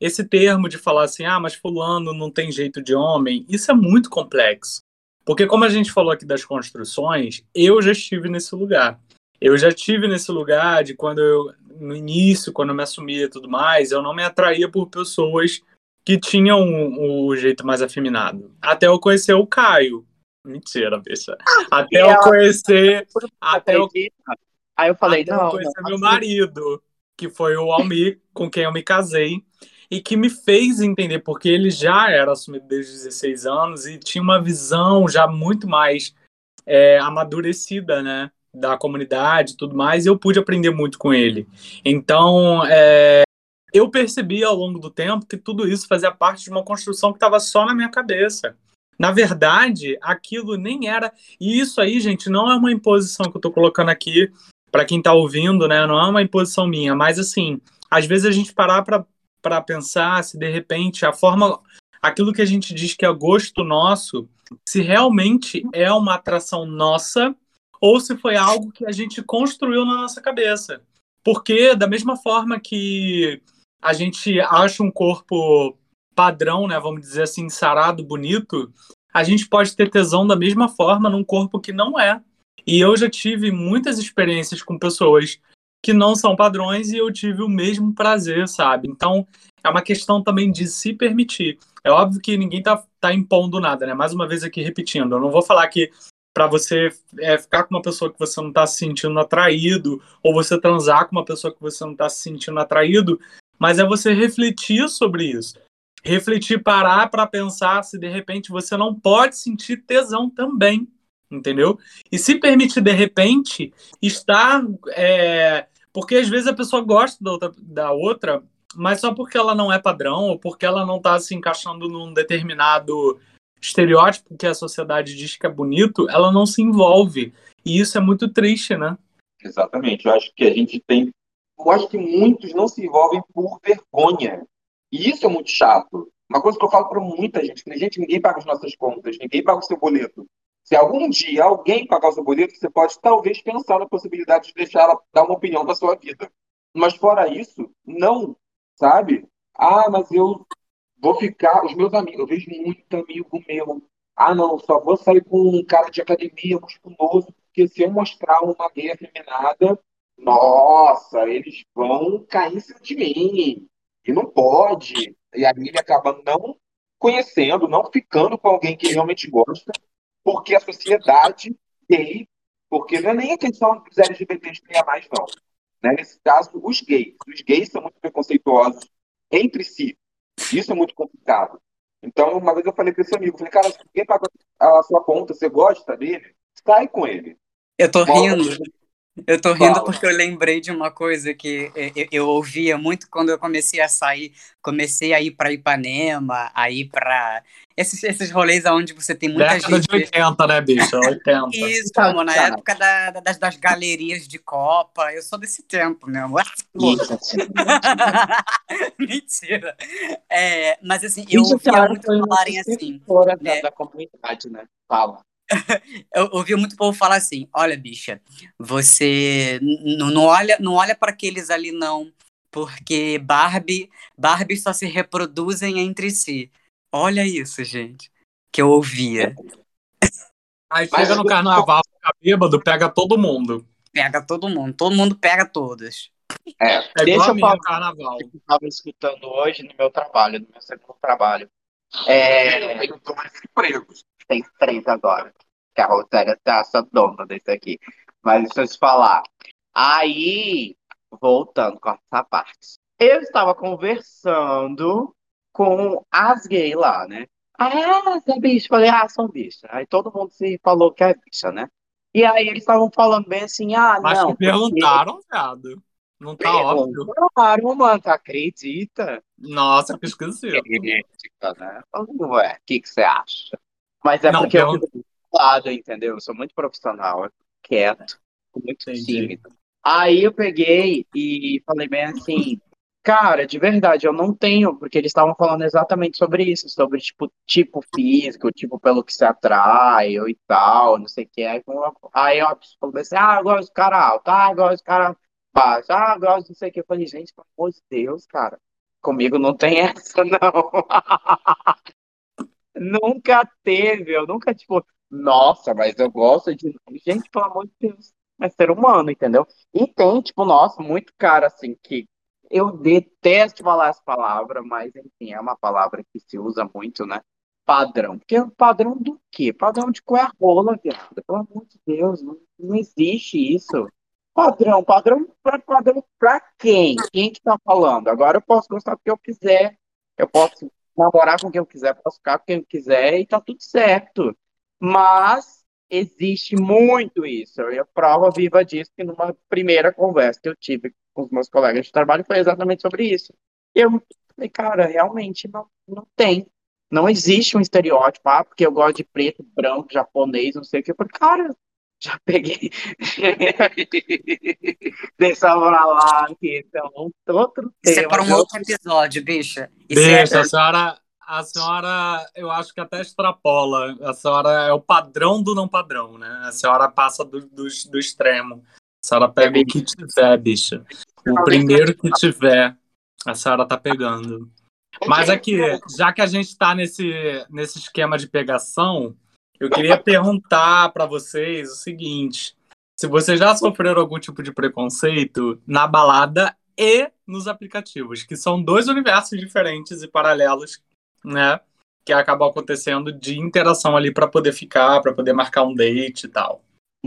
esse termo de falar assim, ah, mas fulano não tem jeito de homem, isso é muito complexo. Porque como a gente falou aqui das construções, eu já estive nesse lugar. Eu já estive nesse lugar de quando eu, no início, quando eu me assumia e tudo mais, eu não me atraía por pessoas que tinham o, o jeito mais afeminado. Até eu conhecer o Caio. Mentira, bicha. Até eu conhecer. Até eu, Aí eu falei, até não. Eu conhecer não, meu marido, que foi o Almir, com quem eu me casei e que me fez entender, porque ele já era assumido desde os 16 anos e tinha uma visão já muito mais é, amadurecida, né? Da comunidade e tudo mais, e eu pude aprender muito com ele. Então, é, eu percebi ao longo do tempo que tudo isso fazia parte de uma construção que estava só na minha cabeça. Na verdade, aquilo nem era. E isso aí, gente, não é uma imposição que eu estou colocando aqui para quem está ouvindo, né? Não é uma imposição minha, mas assim, às vezes a gente parar para para pensar se de repente a forma, aquilo que a gente diz que é gosto nosso, se realmente é uma atração nossa ou se foi algo que a gente construiu na nossa cabeça. Porque da mesma forma que a gente acha um corpo padrão, né, vamos dizer assim, sarado, bonito, a gente pode ter tesão da mesma forma num corpo que não é. E eu já tive muitas experiências com pessoas que não são padrões e eu tive o mesmo prazer, sabe? Então, é uma questão também de se permitir. É óbvio que ninguém tá, tá impondo nada, né? Mais uma vez aqui repetindo, eu não vou falar que para você é, ficar com uma pessoa que você não está se sentindo atraído, ou você transar com uma pessoa que você não está se sentindo atraído, mas é você refletir sobre isso. Refletir, parar para pensar se de repente você não pode sentir tesão também, entendeu? E se permitir de repente estar é, porque às vezes a pessoa gosta da outra, da outra, mas só porque ela não é padrão ou porque ela não está se encaixando num determinado estereótipo que a sociedade diz que é bonito, ela não se envolve. E isso é muito triste, né? Exatamente. Eu acho que a gente tem. Eu acho que muitos não se envolvem por vergonha. E isso é muito chato. Uma coisa que eu falo para muita gente: gente, ninguém paga as nossas contas, ninguém paga o seu boleto. Se algum dia alguém pagar o seu boleto, você pode talvez pensar na possibilidade de deixar ela dar uma opinião da sua vida. Mas fora isso, não, sabe? Ah, mas eu vou ficar. Os meus amigos, eu vejo muito amigo meu. Ah, não, só vou sair com um cara de academia musculoso, porque se eu mostrar uma gay afeminada, nossa, eles vão cair em cima de mim. E não pode. E aí ele acaba não conhecendo, não ficando com alguém que realmente gosta, porque a sociedade gay, porque não é nem a questão dos LGBTs que mais, não. Né? Nesse caso, os gays. Os gays são muito preconceituosos entre si. Isso é muito complicado. Então, uma vez eu falei para esse amigo, falei, cara, se alguém paga a sua conta, você gosta dele, sai com ele. Eu tô rindo. Eu tô rindo porque eu lembrei de uma coisa que eu, eu, ouvia muito quando eu comecei a sair, comecei a ir para Ipanema, a ir para esses, esses rolês onde você tem muita Década gente. de 80, né, bicho? 80. Isso, como na época da, das, das galerias de Copa. Eu sou desse tempo, meu amor. Mentira. É, mas assim, eu ouvia muito falarem assim. Fora da, da comunidade, né? Fala. eu ouvi muito povo falar assim: olha, bicha, você não olha, não olha para aqueles ali, não, porque Barbie, Barbie só se reproduzem entre si. Olha isso, gente, que eu ouvia. Aí chega no carnaval, fica bêbado, pega todo mundo. Pega todo mundo, todo mundo pega todas. É, É deixa eu falar carnaval. que eu estava escutando hoje no meu trabalho, no meu segundo trabalho. É, Eu tô mais empregos. Tem três agora. Que a Rosélia tá essa dona desse aqui. Mas deixa eu te falar. Aí, voltando com essa parte. Eu estava conversando com as gays lá, né? Ah, você é bicha. Falei, ah, são bicha. Aí todo mundo se falou que é bicha, né? E aí eles estavam falando bem assim, ah, Mas não. te perguntaram, viado. Não tá óbvio. Claro, mano, tu acredita? Nossa, que esquisito. Acredita, né? Ué, o que, que você acha? Mas é Não, porque eu fico do lado, entendeu? Eu sou muito profissional, quieto, muito Entendi. tímido. Aí eu peguei e falei bem assim, cara, de verdade, eu não tenho, porque eles estavam falando exatamente sobre isso, sobre tipo, tipo físico, tipo pelo que se atrai ou e tal, não sei o que. Aí, aí eu falei assim, ah, eu gosto de cara alto, ah, eu gosto de cara baixo, ah, eu gosto de não sei o que. Eu falei, gente, pelo amor de Deus, cara, comigo não tem essa, não. Nunca teve, eu nunca, tipo, nossa, mas eu gosto de. Gente, pelo amor de Deus, é ser humano, entendeu? E tem, tipo, nossa, muito cara, assim, que eu detesto falar essa palavra, mas, enfim, é uma palavra que se usa muito, né? Padrão. Porque padrão do quê? Padrão de qual é a rola, viado? Pelo amor de Deus, não, não existe isso. Padrão, padrão pra, padrão pra quem? Quem que tá falando? Agora eu posso gostar do que eu quiser. Eu posso namorar com quem eu quiser, posso ficar com quem eu quiser e tá tudo certo. Mas existe muito isso. Eu prova viva disso que numa primeira conversa que eu tive com os meus colegas de trabalho foi exatamente sobre isso. E eu falei, cara, realmente não, não tem. Não existe um estereótipo, ah, porque eu gosto de preto, branco, japonês, não sei o que. Eu falei, cara, já peguei. Deixa eu pra lá, que então, outro Isso é tema. para um de outro episódio, bicha. Isso é- Deixa, a senhora, a senhora, eu acho que até extrapola. A senhora é o padrão do não padrão, né? A senhora passa do, do, do extremo. A senhora pega o que tiver, bicha. O primeiro que tiver, a senhora tá pegando. Mas aqui, já que a gente tá nesse, nesse esquema de pegação, eu queria perguntar para vocês o seguinte: se vocês já sofreram algum tipo de preconceito na balada e nos aplicativos, que são dois universos diferentes e paralelos, né? Que acabam acontecendo de interação ali para poder ficar, para poder marcar um date e tal.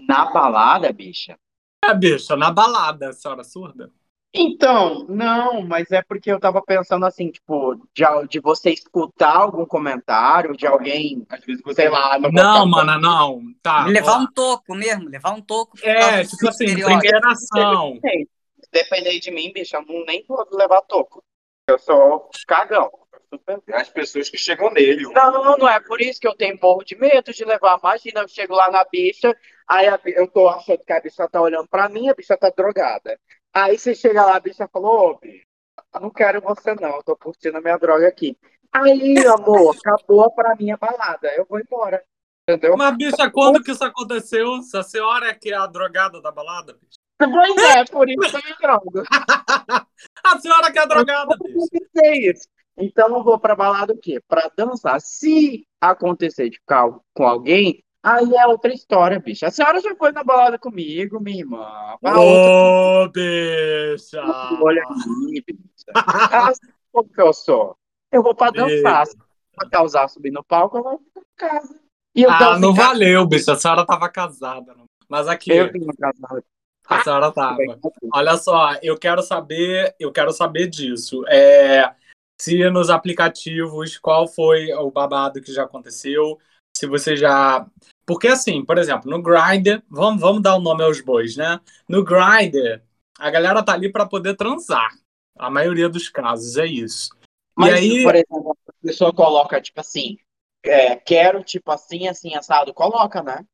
Na balada, bicha? É, bicha, na balada, senhora surda? Então, não, mas é porque eu tava pensando assim, tipo, de, de você escutar algum comentário de alguém, Às vezes você sei lá, no Não, mana, não. Tá. levar ó. um toco mesmo, levar um toco. por É, tipo assim, estereótipo. primeira ação. Se depender de mim, bicho, eu não, nem vou levar toco. Eu sou cagão. É as pessoas que chegam nele. Não, não é por isso que eu tenho morro de medo de levar. Imagina, eu chego lá na bicha, aí a bi- eu tô achando que a bicha tá olhando pra mim, a bicha tá drogada. Aí você chega lá, a bicha falou, ô, bicho, não quero você não, eu tô curtindo a minha droga aqui. Aí, amor, acabou pra mim a balada, eu vou embora. Entendeu? Mas, bicha, quando que isso aconteceu? Se a senhora é que é a drogada da balada, bicha? Pois é, por isso que eu me drogo. A senhora que é a drogada, Eu pensei isso. Então eu vou pra balada o quê? Pra dançar. Se acontecer de ficar com alguém, aí é outra história, bicho. A senhora já foi na balada comigo, minha irmã. A outra Ô, bicha! olha aqui, bicha. Ah, como que eu sou? Eu vou pra dançar. Se causar subir no palco, eu vou ficar em casa. E eu Ah, não valeu, bicha. A senhora tava casada. Mas aqui, Eu tenho uma casada. a senhora tava. Olha só, eu quero saber, eu quero saber disso. É, se nos aplicativos, qual foi o babado que já aconteceu? Se você já. Porque assim, por exemplo, no Grindr, vamos, vamos dar o nome aos bois, né? No Grindr, a galera tá ali para poder transar. A maioria dos casos é isso. Mas, e aí, por exemplo, a pessoa coloca, tipo assim, é, quero, tipo assim, assim, assado, coloca, né?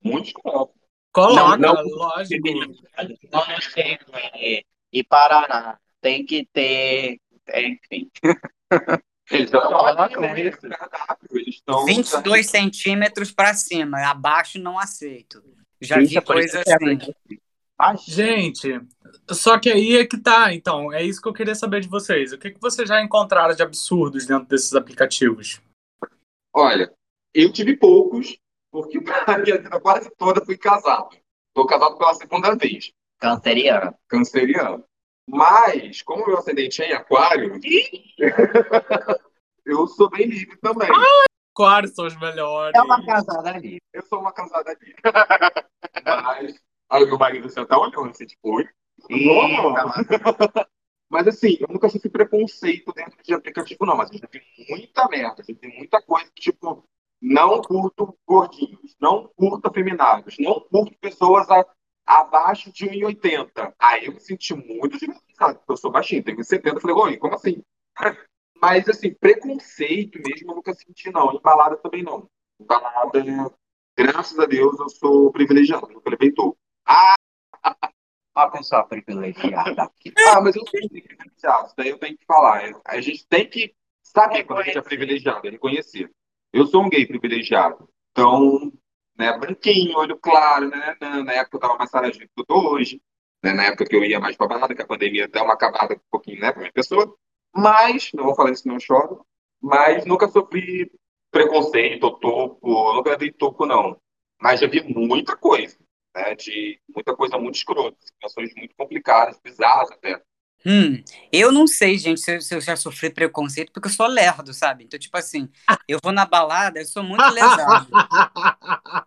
Muitos colocam. coloca, não- não- lógico. Não sei, é, e Paraná, tem que ter, enfim. Eles estão Coloca falando com isso. esse cardápio. Eles estão. 22 centímetros pra cima, abaixo não aceito. Já vi é coisa é assim. muito Ah, Gente, só que aí é que tá. Então, é isso que eu queria saber de vocês. O que, que vocês já encontraram de absurdos dentro desses aplicativos? Olha, eu tive poucos, porque a minha vida quase toda fui casado. Estou casado pela segunda vez, Canceriano. canceriano. Mas, como meu ascendente é em aquário, eu sou bem livre também. Quais são os melhores? É uma casada ali. Eu sou uma casada ali. Mas, aí o meu marido assim, tá olhando assim, tipo, oi? Mas assim, eu nunca sofri preconceito dentro de aplicativo, não. Mas eu já vi muita merda, já vi muita coisa que, tipo, não curto gordinhos, não curto afeminados, não curto pessoas a- abaixo de 1,80. Aí eu me senti muito desvalorizado, porque eu sou baixinho, tenho 1,70. Eu falei, oi, como assim? Mas, assim, preconceito mesmo eu nunca senti, não. Em balada também não. Em balada, graças a Deus, eu sou privilegiado, nunca levei toco. Ah, Uma pessoa privilegiada ah, mas eu sou privilegiado, isso daí eu tenho que falar. A gente tem que saber quando a gente é privilegiado, é reconhecer. Eu sou um gay privilegiado. Então, né, branquinho, olho claro, né? Na, na época eu tava mais saradinho do que hoje. Né, na época que eu ia mais pra balada, que a pandemia deu uma acabada um pouquinho, né, pra minha pessoa. Mas, não vou falar isso, não choro. Mas nunca sofri preconceito topo, nunca dei topo, não. Mas já vi muita coisa, né? De muita coisa muito escrota, situações muito complicadas, bizarras até. Hum, eu não sei, gente, se eu, se eu já sofri preconceito, porque eu sou lerdo, sabe? Então, tipo assim, eu vou na balada, eu sou muito lesado.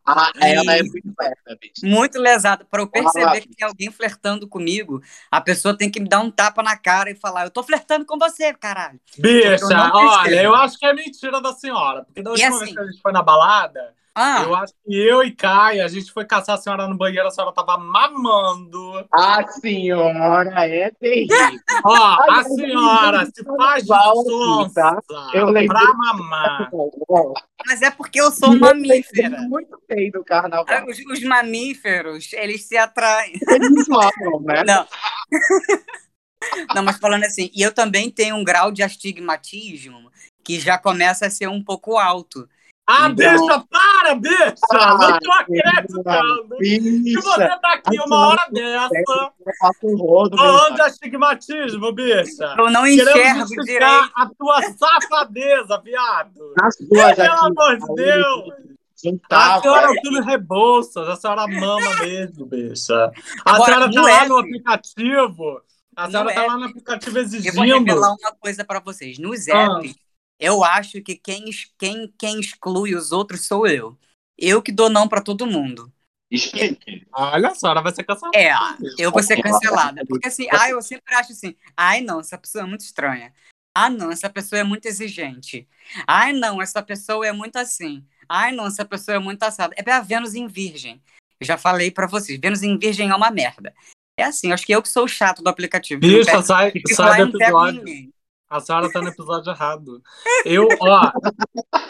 Ah, ela é muito lerda, bicho. Muito lesado. Para eu perceber que tem alguém flertando comigo, a pessoa tem que me dar um tapa na cara e falar: Eu tô flertando com você, caralho. Bicha, Eu não olha, eu acho que é mentira da senhora. Porque da última assim- vez que a gente foi na balada, Ah, eu acho que eu e Caia, a gente foi caçar a senhora no banheiro, a senhora tava mamando. A senhora é terrível. Ó, a senhora se faz de sonsa tá? Eu pra mamar. mas é porque eu sou mamífera. Muito feio do carnaval. Os, os mamíferos, eles se atraem. Eles mamam, né? Não. Não, mas falando assim, e eu também tenho um grau de astigmatismo que já começa a ser um pouco alto. Ah, Então- bicha, para, bicha! Ah, não tô acreditando! Se você tá aqui uma hora dessa, eu faço um rodo. falando de meu astigmatismo, bicha! Eu não Querendo enxergo justificar direito. a tua safadeza, viado! Nas suas Pelo amor de Deus! A Juntava. senhora é tudo rebolsa, a senhora mama mesmo, bicha. A Agora, senhora tá no lá app- no aplicativo. A No senhora tá app- lá no aplicativo Eu vou exigindo. revelar uma coisa pra vocês. Nos Ah. Eu acho que quem, quem, quem exclui os outros sou eu. Eu que dou não pra todo mundo. Explique. Olha, a senhora vai ser cancelada. É, eu vou ser cancelada. Porque assim, ah, eu sempre acho assim, ai não, essa pessoa é muito estranha. Ah, não, essa pessoa é muito exigente. Ai, não, essa pessoa é muito assim. Ai, não, essa pessoa é muito assada. É a Vênus em Virgem. Eu já falei pra vocês, Vênus em Virgem é uma merda. É assim, acho que eu que sou o chato do aplicativo. Bicha, pego- sai, sai do episódio. A senhora tá no episódio errado. Eu, ó.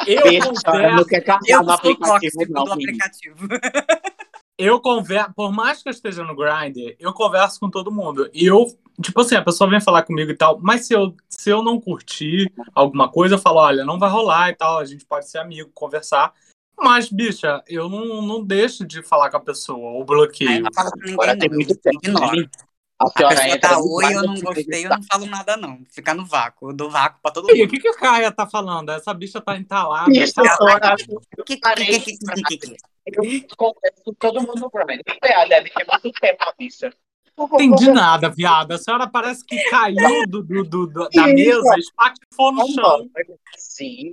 Eu não converso. quer casar Eu no aplicativo, não, do aplicativo. Eu converso. Por mais que eu esteja no Grindr, eu converso com todo mundo. E eu, tipo assim, a pessoa vem falar comigo e tal. Mas se eu, se eu não curtir alguma coisa, eu falo, olha, não vai rolar e tal. A gente pode ser amigo, conversar. Mas, bicha, eu não, não deixo de falar com a pessoa, ou bloqueio. Eu não falo com Agora ninguém, tem não. muito tempo. ignoro. A A senhora pessoa entra tá oi, eu não gostei, eu entrevista. não falo nada, não. Fica no vácuo. Eu dou vácuo pra todo E o mundo. que, que a Caia tá falando? Essa bicha tá entalada. Isso, senhora, Que- que- que- que- que- que- que- eu converso todo mundo Grind. É, deve ter muito tempo a bicha. Entendi nada, viada. A senhora parece que caiu do, do- do- do- da mesa, espatifou no chão. Sim.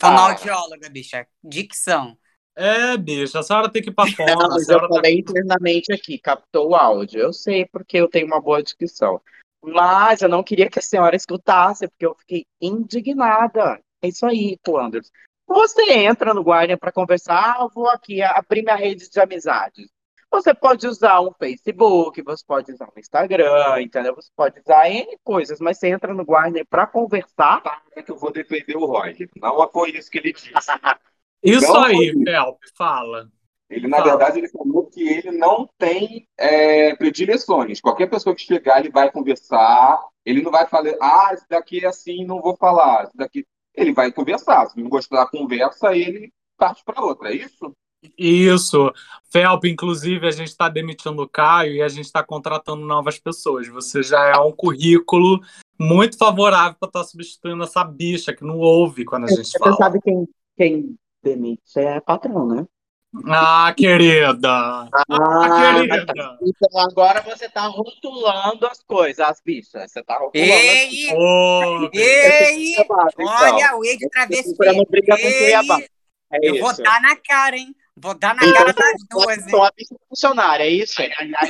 Fonoaudióloga, bicha. Dicção. É, bicha, a senhora tem que ir pra fora. Não, mas eu tá... falei internamente aqui, captou o áudio. Eu sei porque eu tenho uma boa descrição. Mas eu não queria que a senhora escutasse, porque eu fiquei indignada. É isso aí, Anderson. Você entra no Guardian para conversar, ah, eu vou aqui abrir minha rede de amizades. Você pode usar um Facebook, você pode usar um Instagram, entendeu? Você pode usar N coisas, mas você entra no Guardian para conversar. É que eu vou defender o Roger. Não foi isso que ele disse. Isso Não, aí, Felp, fala. Ele, na Fala. verdade, ele falou que ele não tem é, predileções. Qualquer pessoa que chegar, ele vai conversar. Ele não vai falar, ah, esse daqui é assim, não vou falar. Esse daqui... Ele vai conversar. Se não gostar da conversa, ele parte para outra. É isso? Isso. Felp, inclusive, a gente está demitindo o Caio e a gente está contratando novas pessoas. Você já é um currículo muito favorável para estar substituindo essa bicha que não ouve quando a gente Você fala. sabe quem, quem demite é patrão, né? Ah, querida! Ah, querida! Então agora você tá rotulando as coisas, as bichas. Você tá rotulando as Ei! Ei! Então, Olha, o E de travesti. procurando briga com Cuiabá. Ei! É Eu vou dar na cara, hein? Vou dar na Então, cara das duas, a bicha funcionária, é isso?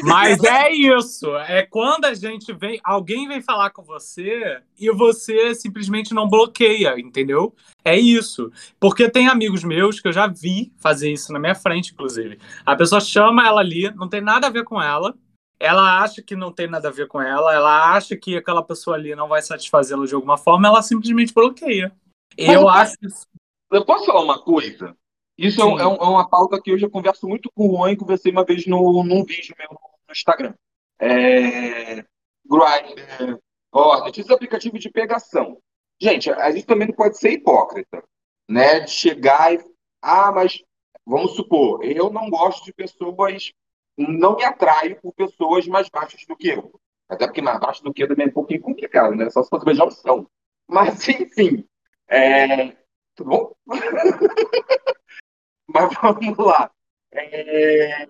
Mas é isso. É quando a gente vem, alguém vem falar com você e você simplesmente não bloqueia, entendeu? É isso. Porque tem amigos meus que eu já vi fazer isso na minha frente, inclusive. A pessoa chama ela ali, não tem nada a ver com ela. Ela acha que não tem nada a ver com ela, ela acha que aquela pessoa ali não vai satisfazê-la de alguma forma, ela simplesmente bloqueia. Eu acho isso. Eu posso falar uma coisa? Isso é, é é uma pauta que eu já converso muito com o Juan e conversei uma vez no, num vídeo meu no Instagram. É, Grindr, Hornet, esses aplicativos de pegação. Gente, a gente também não pode ser hipócrita, né? De chegar e. Ah, mas vamos supor, eu não gosto de pessoas. Não me atraio por pessoas mais baixas do que eu. Até porque mais baixo do que eu também é um pouquinho complicado, né? Só se fosse beijar o chão. Mas, enfim. É... Tudo bom? Mas vamos lá. É...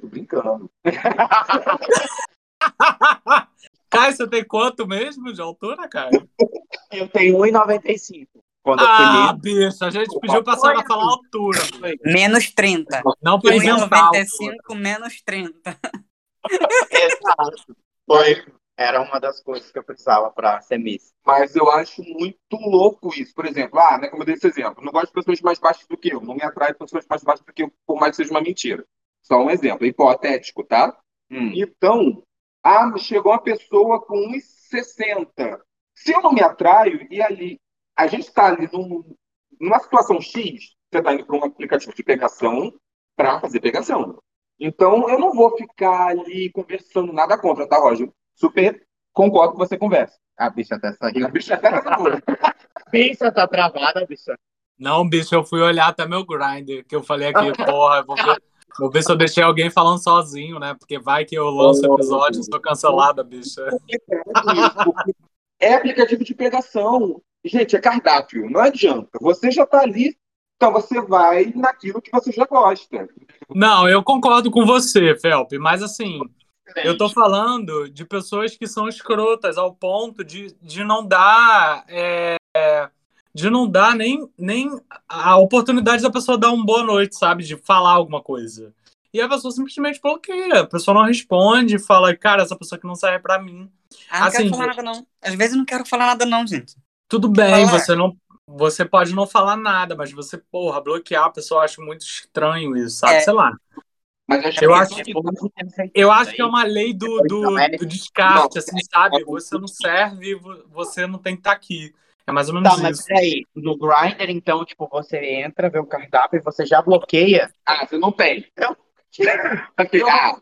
Tô brincando. Caio, você tem quanto mesmo de altura, Caio? Eu tenho 1,95. Quando eu Ah, fui bicho, a gente pediu pra senhora falar a altura. Menos 30. Não pra inventar. a altura. 1,95 menos 30. Exato. Foi. Era uma das coisas que eu precisava para ser Miss. Mas eu acho muito louco isso. Por exemplo, ah, né, como eu dei esse exemplo, não gosto de pessoas mais baixas do que eu, não me atrai pessoas mais baixas do que eu, por mais que seja uma mentira. Só um exemplo, hipotético, tá? Hum. Então, ah, chegou uma pessoa com 1,60. Se eu não me atraio, e ali, a gente está ali num- numa situação X, você está indo para um aplicativo de pegação para fazer pegação. Então, eu não vou ficar ali conversando nada contra, tá, Roger? Super concordo que você conversa. A bicha até saiu. A bicha até tá boa. A bicha tá travada, bicha. Não, bicho, eu fui olhar até meu grinder, que eu falei aqui, porra, vou ver, vou ver se eu deixei alguém falando sozinho, né? Porque vai que eu lanço o episódio e sou cancelada, bicha. É aplicativo de pegação. Gente, é cardápio. Não adianta. Você já está ali, então você vai naquilo que você já gosta. Não, eu concordo com você, Felpe, mas assim, eu tô falando de pessoas que são escrotas ao ponto de, de não dar. é, de não dar nem, nem a oportunidade da pessoa dar uma boa noite, sabe? De falar alguma coisa. E a pessoa simplesmente bloqueia. A pessoa não responde, fala, cara, essa pessoa que não serve pra mim. Ah, não Assim, quero falar nada, não. Às vezes eu não quero falar nada, não, gente. Tudo bem, Falar. você não. Você pode não falar nada, mas você, porra, bloquear a pessoa, eu acho muito estranho isso, sabe? É. Sei lá. Mas Eu que acho que- Eu acho que é uma lei do, do, do descarte, assim, sabe? Você não serve, vo- você não tem que estar aqui. É mais ou menos Tá, mas isso. peraí. No Grindr, então, tipo, você entra, vê o cardápio e você já bloqueia. Ah, você não tem. Eu- Aqui, ah,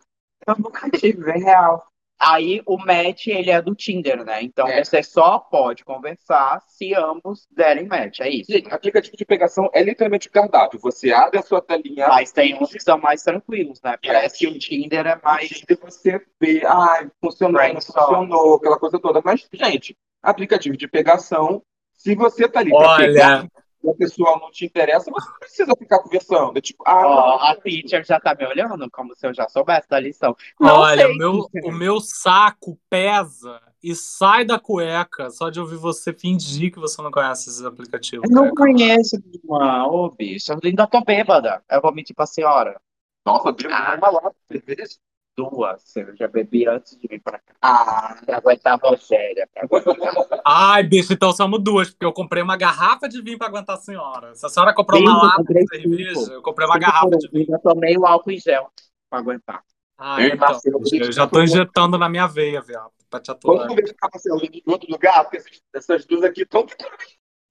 Eu nunca tive, é real. Aí o match, ele é do Tinder, né? Então É. você só pode conversar se ambos derem match, é isso. Gente, aplicativo de pegação é literalmente cardápio. Você abre a sua telinha. Mas tem uns que são mais tranquilos, né? Parece que o Tinder é mais. Aí você vê, ah, funcionou, não funcionou, aquela coisa toda. Mas, gente, aplicativo de pegação, se você tá ali pra Olha. pegar e a pessoa não te interessa, você não precisa ficar conversando. É tipo, ah, não, a teacher já tá me olhando como se eu já soubesse da lição. Não Olha, sei, o meu, o meu saco pesa e sai da cueca só de ouvir você fingir que você não conhece esses aplicativos. Eu não conheço nenhuma, ô bicho. Eu ainda tô bêbada. Eu vou mentir pra senhora. nossa, Deus, Ah. uma lá, cerveja. Duas. Eu já bebi antes de vir pra cá. Ah, Pra aguentar a aguentar- Ai, bicho, então somos duas, porque eu comprei uma garrafa de vinho pra aguentar a senhora. Se a senhora comprou uma Sim, eu lata comprei de cerveja, eu comprei uma garrafa de vinho. Ainda tomei o álcool em gel pra aguentar. Ah, Eu então, a eu já tô injetando na minha veia, viado, pra te aturar. vamos conversar com você em outro lugar, porque essas, essas duas aqui estão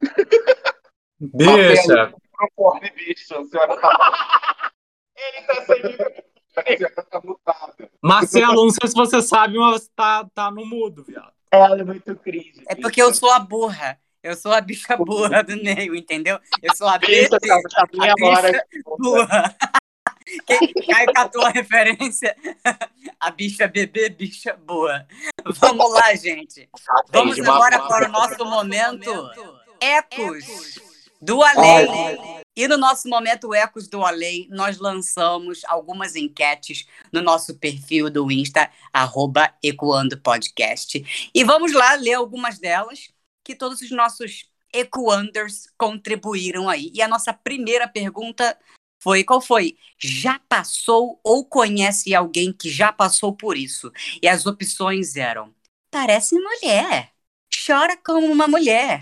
Bicha, conforme, bicho. A senhora tá. Ele tá sem a. Marcelo, não sei se você sabe, mas tá, tá no mudo, viado. Ela é muito crise. É porque eu sou a burra. Eu sou a bicha burra do meio, entendeu? Eu sou a Bicha, bebê tá, minha bicha burra. Quem Caio catou a referência? A bicha bebê, bicha boa. Vamos lá, gente. Vamos agora para o nosso momento Ecos do Além. E no nosso momento Ecos do Além, nós lançamos algumas enquetes no nosso perfil do Insta, arroba Ecoando Podcast. E vamos lá ler algumas delas, que todos os nossos Ecoanders contribuíram aí. E a nossa primeira pergunta foi, qual foi? Já passou ou conhece alguém que já passou por isso? E as opções eram, parece mulher, chora como uma mulher,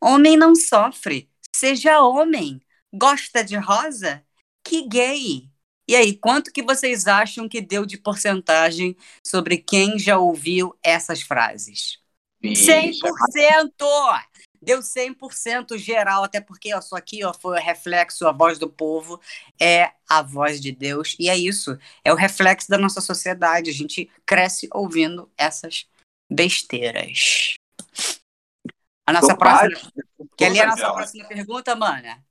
homem não sofre, seja homem, gosta de rosa? Que gay! E aí, quanto que vocês acham que deu de porcentagem sobre quem já ouviu essas frases? Bicha, 100%! Deu 100% geral, até porque ó, isso aqui ó, foi o reflexo, a voz do povo é a voz de Deus. E é isso, é o reflexo da nossa sociedade. A gente cresce ouvindo essas besteiras. A nossa Então, próxima. Quer ler a nossa próxima pergunta, mana?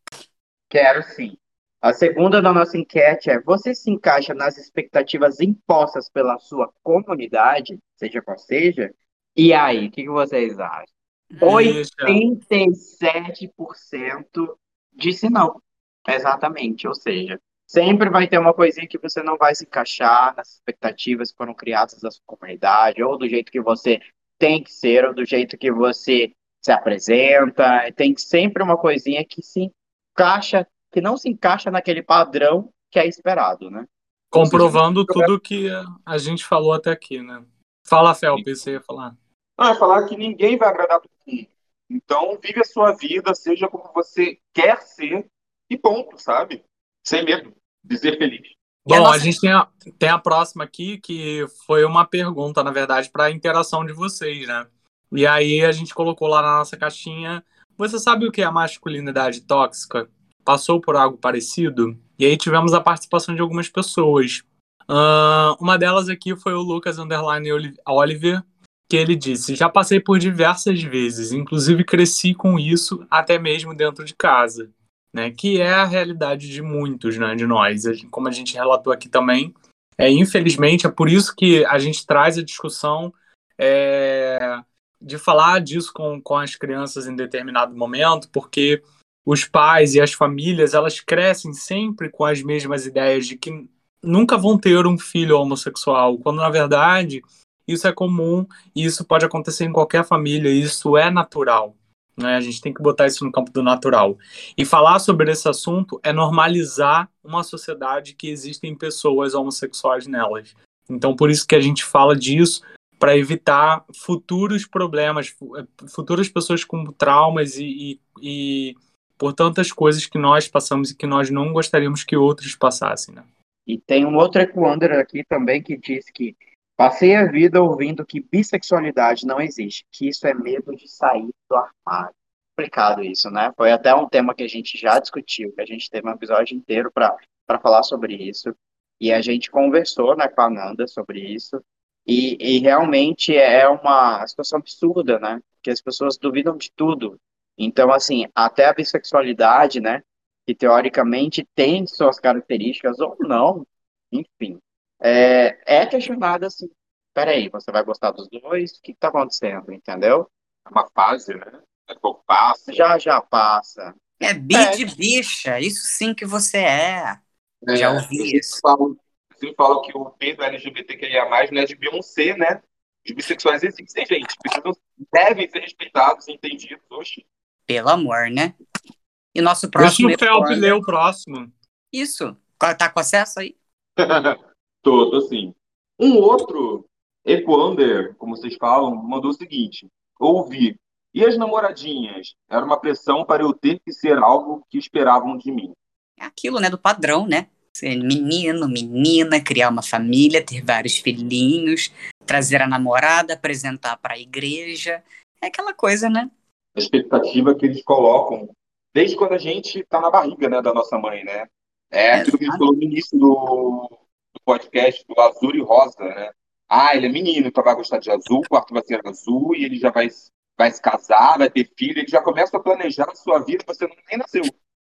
Quero sim. A segunda da nossa enquete é: você se encaixa nas expectativas impostas pela sua comunidade, seja qual seja? E aí, o que, que vocês acham? Bicha. 87% disse não. Exatamente. Ou seja, sempre vai ter uma coisinha que você não vai se encaixar nas expectativas que foram criadas da sua comunidade, ou do jeito que você tem que ser, ou do jeito que você se apresenta. Tem sempre uma coisinha que se encaixa, que não se encaixa naquele padrão que é esperado, né? Comprovando tudo que a gente falou até aqui, né? Fala, Felpe, você ia falar. Não, é falar que ninguém vai agradar todo mundo. Então, vive a sua vida, seja como você quer ser, e ponto, sabe? Sem medo de ser feliz. E Bom, nossa- a gente tem a, tem a próxima aqui, que foi uma pergunta, na verdade, para a interação de vocês, né? E aí a gente colocou lá na nossa caixinha: Você sabe o que é a masculinidade tóxica? Passou por algo parecido? E aí tivemos a participação de algumas pessoas. Ahn, uma delas aqui foi o Lucas Underline Oli- Oliver, que ele disse: Já passei por diversas vezes, inclusive cresci com isso até mesmo dentro de casa né, que é a realidade de muitos, né, de nós. Como a gente relatou aqui também, é, infelizmente é por isso que a gente traz a discussão é, de falar disso com, com as crianças em determinado momento, porque os pais e as famílias elas crescem sempre com as mesmas ideias de que nunca vão ter um filho homossexual, quando na verdade isso é comum e isso pode acontecer em qualquer família, isso é natural. Né? A gente tem que botar isso no campo do natural. E falar sobre esse assunto é normalizar uma sociedade que existem pessoas homossexuais nelas. Então, por isso que a gente fala disso, para evitar futuros problemas, eh, futuras pessoas com traumas e, e, e por tantas coisas que nós passamos e que nós não gostaríamos que outros passassem. Né? E tem um outro Equander aqui também que diz que passei a vida ouvindo que bissexualidade não existe, que isso é medo de sair do armário. Complicado isso, né? Foi até um tema que a gente já discutiu, que a gente teve um episódio inteiro para falar sobre isso. E a gente conversou né, com a Nanda sobre isso. E, e realmente é uma situação absurda, né? Que as pessoas duvidam de tudo. Então, assim, até a bissexualidade, né? Que teoricamente tem suas características ou não, enfim, é, é questionada assim. Peraí, você vai gostar dos dois? O que está acontecendo? Entendeu? É uma fase, né? É pouco passa. Já, já passa. É bi é. de bicha, isso sim que você é. é já ouvi isso. Falo, sempre falo que o P do LGBT que ele mais não é de Beyoncé, né? Os bissexuais existem, gente. Precisam, devem ser respeitados entendidos. Oxi. Pelo amor, né? E nosso próximo. Deixa o Felp ler o próximo. Isso. Tá com acesso aí? tô, tô sim. Um outro Equander, como vocês falam, mandou o seguinte: ouvi. E as namoradinhas? Era uma pressão para eu ter que ser algo que esperavam de mim. É aquilo, né? Do padrão, né? Ser menino, menina, criar uma família, ter vários filhinhos, trazer a namorada, apresentar para a igreja. É aquela coisa, né? A expectativa que eles colocam desde quando a gente está na barriga né, da nossa mãe, né? É aquilo que a gente falou no início do, do podcast, do azul e rosa, né? Ah, ele é menino, então vai gostar de azul, o quarto vai ser azul e ele já vai, vai se casar, vai ter filho, ele já começa a planejar a sua vida, você nem nasceu.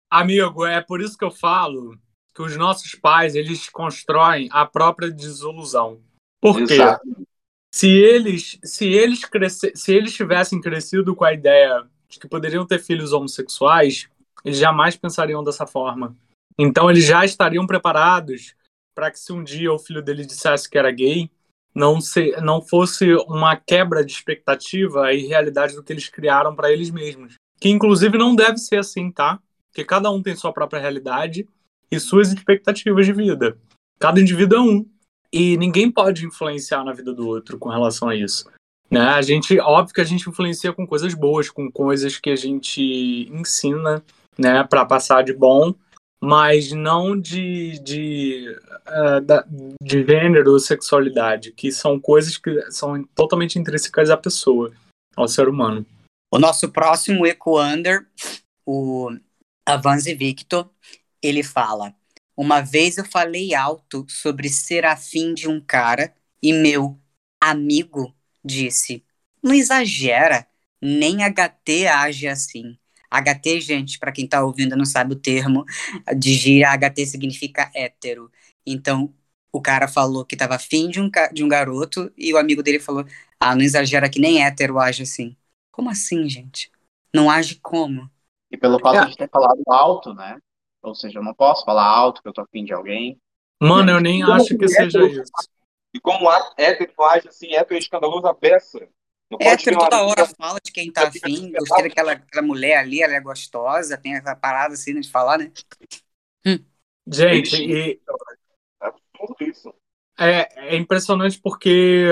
Amigo, é por isso que eu falo que os nossos pais, eles constroem a própria desilusão. Por quê? Exato. Se eles, se eles se eles tivessem crescido com a ideia de que poderiam ter filhos homossexuais, eles jamais pensariam dessa forma. Então eles já estariam preparados para que se um dia o filho dele dissesse que era gay, não, se, não fosse uma quebra de expectativa e realidade do que eles criaram para eles mesmos. Que inclusive não deve ser assim, tá? Porque cada um tem sua própria realidade e suas expectativas de vida. Cada indivíduo é um. E ninguém pode influenciar na vida do outro com relação a isso. Né? A gente, óbvio que a gente influencia com coisas boas, com coisas que a gente ensina, né, para passar de bom, mas não de, de, uh, de gênero ou sexualidade, que são coisas que são totalmente intrínsecas à pessoa, ao ser humano. O nosso próximo Ecoander, o Avanzi Victor, ele fala: Uma vez eu falei alto sobre ser afim de um cara e meu amigo disse: Não exagera, nem HT age assim. HT, gente, para quem está ouvindo não sabe o termo de gira, HT significa hétero. Então, o cara falou que estava afim de um, de um garoto e o amigo dele falou: Ah, não exagera que nem hétero age assim. Como assim, gente? Não age como? E pelo fato é. de ter falado alto, né? Ou seja, eu não posso falar alto que eu tô afim de alguém. Mano, eu nem acho que seja isso. E como hétero age assim, hétero escandaloso a peça. hétero toda hora fala de quem tá afim, gostei daquela, daquela mulher ali, ela é gostosa, tem essa parada assim né, de falar, né? Hum. Gente, e... É, é impressionante porque,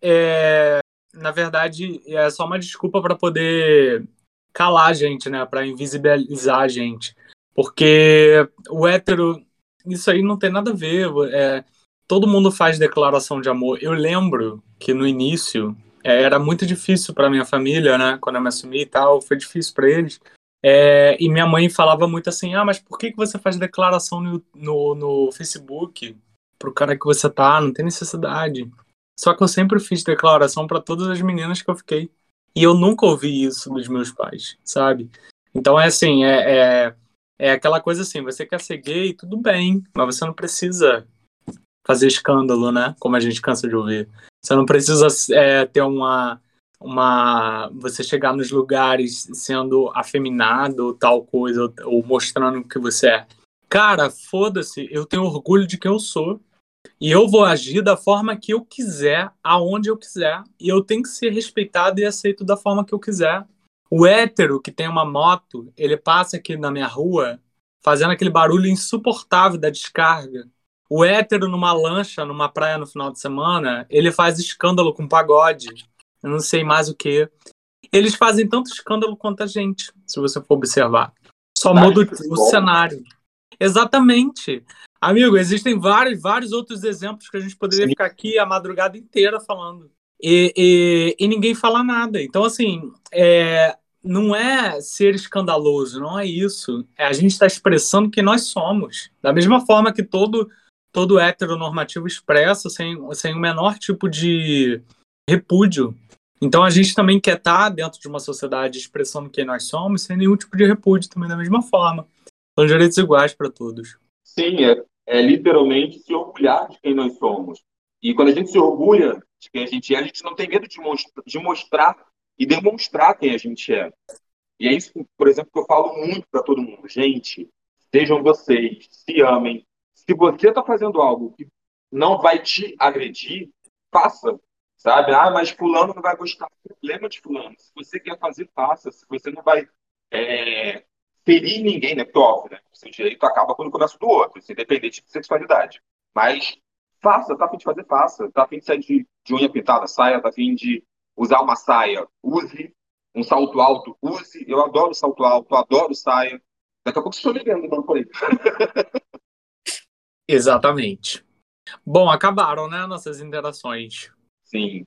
é, na verdade, é só uma desculpa para poder calar a gente, né? Para invisibilizar a gente. Porque o hétero, isso aí não tem nada a ver. É, todo mundo faz declaração de amor. Eu lembro que no início é, era muito difícil para minha família, né? Quando eu me assumi e tal, foi difícil para eles. É, e minha mãe falava muito assim: ah, mas por que, que você faz declaração no, no, no Facebook pro cara que você tá? Não tem necessidade. Só que eu sempre fiz declaração para todas as meninas que eu fiquei. E eu nunca ouvi isso dos meus pais, sabe? Então é assim, é, é é aquela coisa assim, você quer ser gay, tudo bem, mas você não precisa fazer escândalo, né? Como a gente cansa de ouvir. Você não precisa é, ter uma, uma. Você chegar nos lugares sendo afeminado ou tal coisa, ou, ou mostrando o que você é. Cara, foda-se, eu tenho orgulho de quem eu sou. E eu vou agir da forma que eu quiser, aonde eu quiser. E eu tenho que ser respeitado e aceito da forma que eu quiser. O hétero que tem uma moto, ele passa aqui na minha rua fazendo aquele barulho insuportável da descarga. O hétero numa lancha, numa praia no final de semana, ele faz escândalo com pagode. Eu não sei mais o que. Eles fazem tanto escândalo quanto a gente, se você for observar. Só muda o, o cenário. Exatamente. Amigo, existem vários, vários outros exemplos que a gente poderia Sim. ficar aqui a madrugada inteira falando. E, e, e, ninguém fala nada. Então, assim, é, não é ser escandaloso, não é isso. É a gente está expressando que nós somos. Da mesma forma que todo todo heteronormativo expressa sem, sem o menor tipo de repúdio. Então a gente também quer estar dentro de uma sociedade expressando quem nós somos sem nenhum tipo de repúdio também da mesma forma. São direitos iguais para todos. Sim, é, é literalmente se orgulhar de quem nós somos. E quando a gente se orgulha de quem a gente é, a gente não tem medo de, mostrar, de mostrar e demonstrar quem a gente é. E é isso, por exemplo, que eu falo muito para todo mundo. Gente, sejam vocês, se amem. Se você está fazendo algo que não vai te agredir, faça. Sabe? Ah, mas fulano não vai gostar. Problema de fulano. Se você quer fazer, faça. Se você não vai é, ferir ninguém, né? Porque, óbvio, né? O seu direito acaba quando começa do outro, independente de sexualidade. Mas faça, tá a fim de fazer, faça. Tá a fim de sair de, de unha pintada, saia. Tá a fim de usar uma saia, use. Um salto alto, use. Eu adoro salto alto, adoro saia. Daqui a pouco estou ligando, mano, por aí. Exatamente. Bom, acabaram, né, nossas interações. Sim.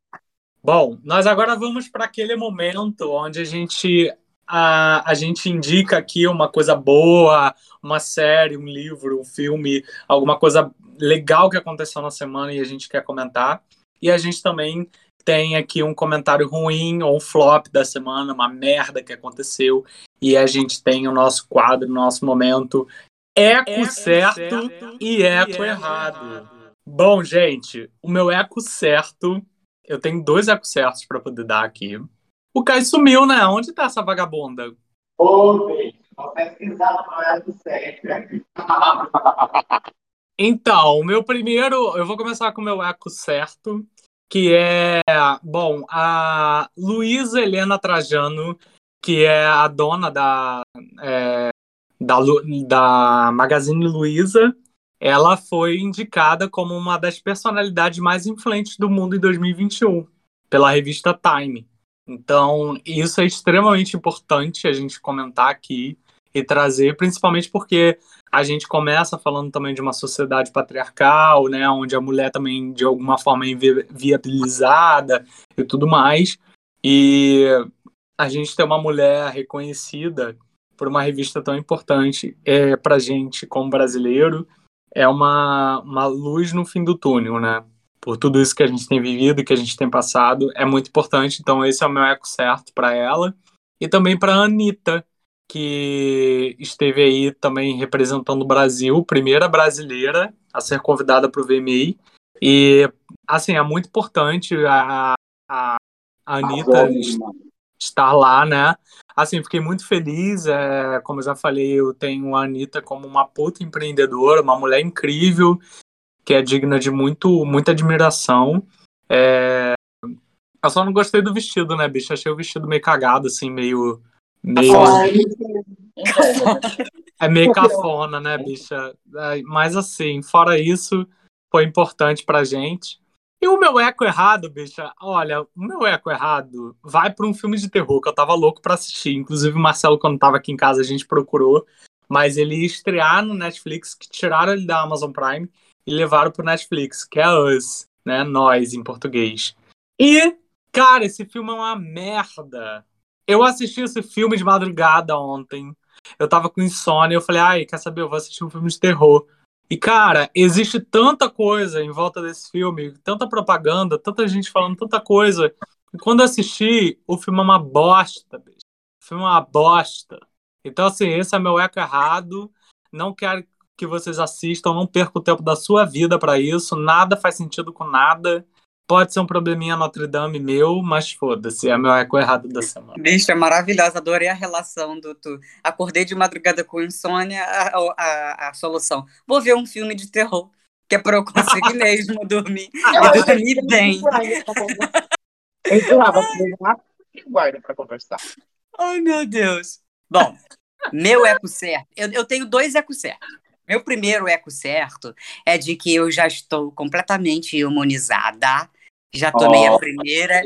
Bom, nós agora vamos para aquele momento onde a gente a, a gente indica aqui uma coisa boa, uma série, um livro, um filme, alguma coisa legal que aconteceu na semana e a gente quer comentar. E a gente também tem aqui um comentário ruim ou um flop da semana, uma merda que aconteceu. E a gente tem o nosso quadro, o nosso momento eco, eco certo, certo, e eco, e eco errado. errado. Bom, gente, o meu eco certo, eu tenho dois ecos certos para poder dar aqui. O Kai sumiu, né? Onde tá essa vagabunda? Ô, vou pesquisar no eco certo. Então, o meu primeiro, eu vou começar com o meu eco certo, que é, bom, a Luísa Helena Trajano, que é a dona da, é, da, da Magazine Luiza, ela foi indicada como uma das personalidades mais influentes do mundo em 2021 pela revista Time. Então, isso é extremamente importante a gente comentar aqui e trazer, principalmente porque a gente começa falando também de uma sociedade patriarcal, né, onde a mulher também de alguma forma é inviabilizada e tudo mais. E a gente ter uma mulher reconhecida por uma revista tão importante é para gente como brasileiro é uma, uma luz no fim do túnel, né? Por tudo isso que a gente tem vivido, que a gente tem passado, é muito importante. Então esse é o meu eco certo para ela e também para a Anitta, que esteve aí também representando o Brasil, primeira brasileira a ser convidada para o VMI. E, assim, é muito importante a, a, a Anitta estar lá, né? Assim, fiquei muito feliz. É, como eu já falei, eu tenho a Anitta como uma puta empreendedora, uma mulher incrível, que é digna de muito, muita admiração. É, eu só não gostei do vestido, né, bicho? Achei o vestido meio cagado, assim, meio Meio... é meio cafona, né, bicha? É, mas assim, fora isso, foi importante pra gente. E o meu eco errado, bicha, olha, o meu eco errado vai para um filme de terror que eu tava louco para assistir. Inclusive, o Marcelo, quando tava aqui em casa, a gente procurou. Mas ele ia estrear no Netflix, que tiraram ele da Amazon Prime e levaram pro Netflix, que é Us, né? Nós, em português. E, cara, esse filme é uma merda. Eu assisti esse filme de madrugada ontem. Eu tava com insônia. Eu falei, ai, quer saber? Eu vou assistir um filme de terror. E, cara, existe tanta coisa em volta desse filme, tanta propaganda, tanta gente falando tanta coisa. E quando assisti, o filme é uma bosta, bicho. O filme é uma bosta. Então, assim, esse é meu eco errado. Não quero que vocês assistam, não percam o tempo da sua vida para isso. Nada faz sentido com nada. Pode ser um probleminha Notre Dame meu, mas foda-se, é meu eco errado da semana. Bicho, é maravilhosa, adorei a relação do tu. Acordei de madrugada com insônia, a, a, a solução. Vou ver um filme de terror, que é pra eu conseguir mesmo dormir e dormir bem. Guarda pra conversar. Ai, meu Deus. Bom, meu eco certo. Eu, eu tenho dois ecos certos. Meu primeiro eco certo é de que eu já estou completamente imunizada já tomei oh, a primeira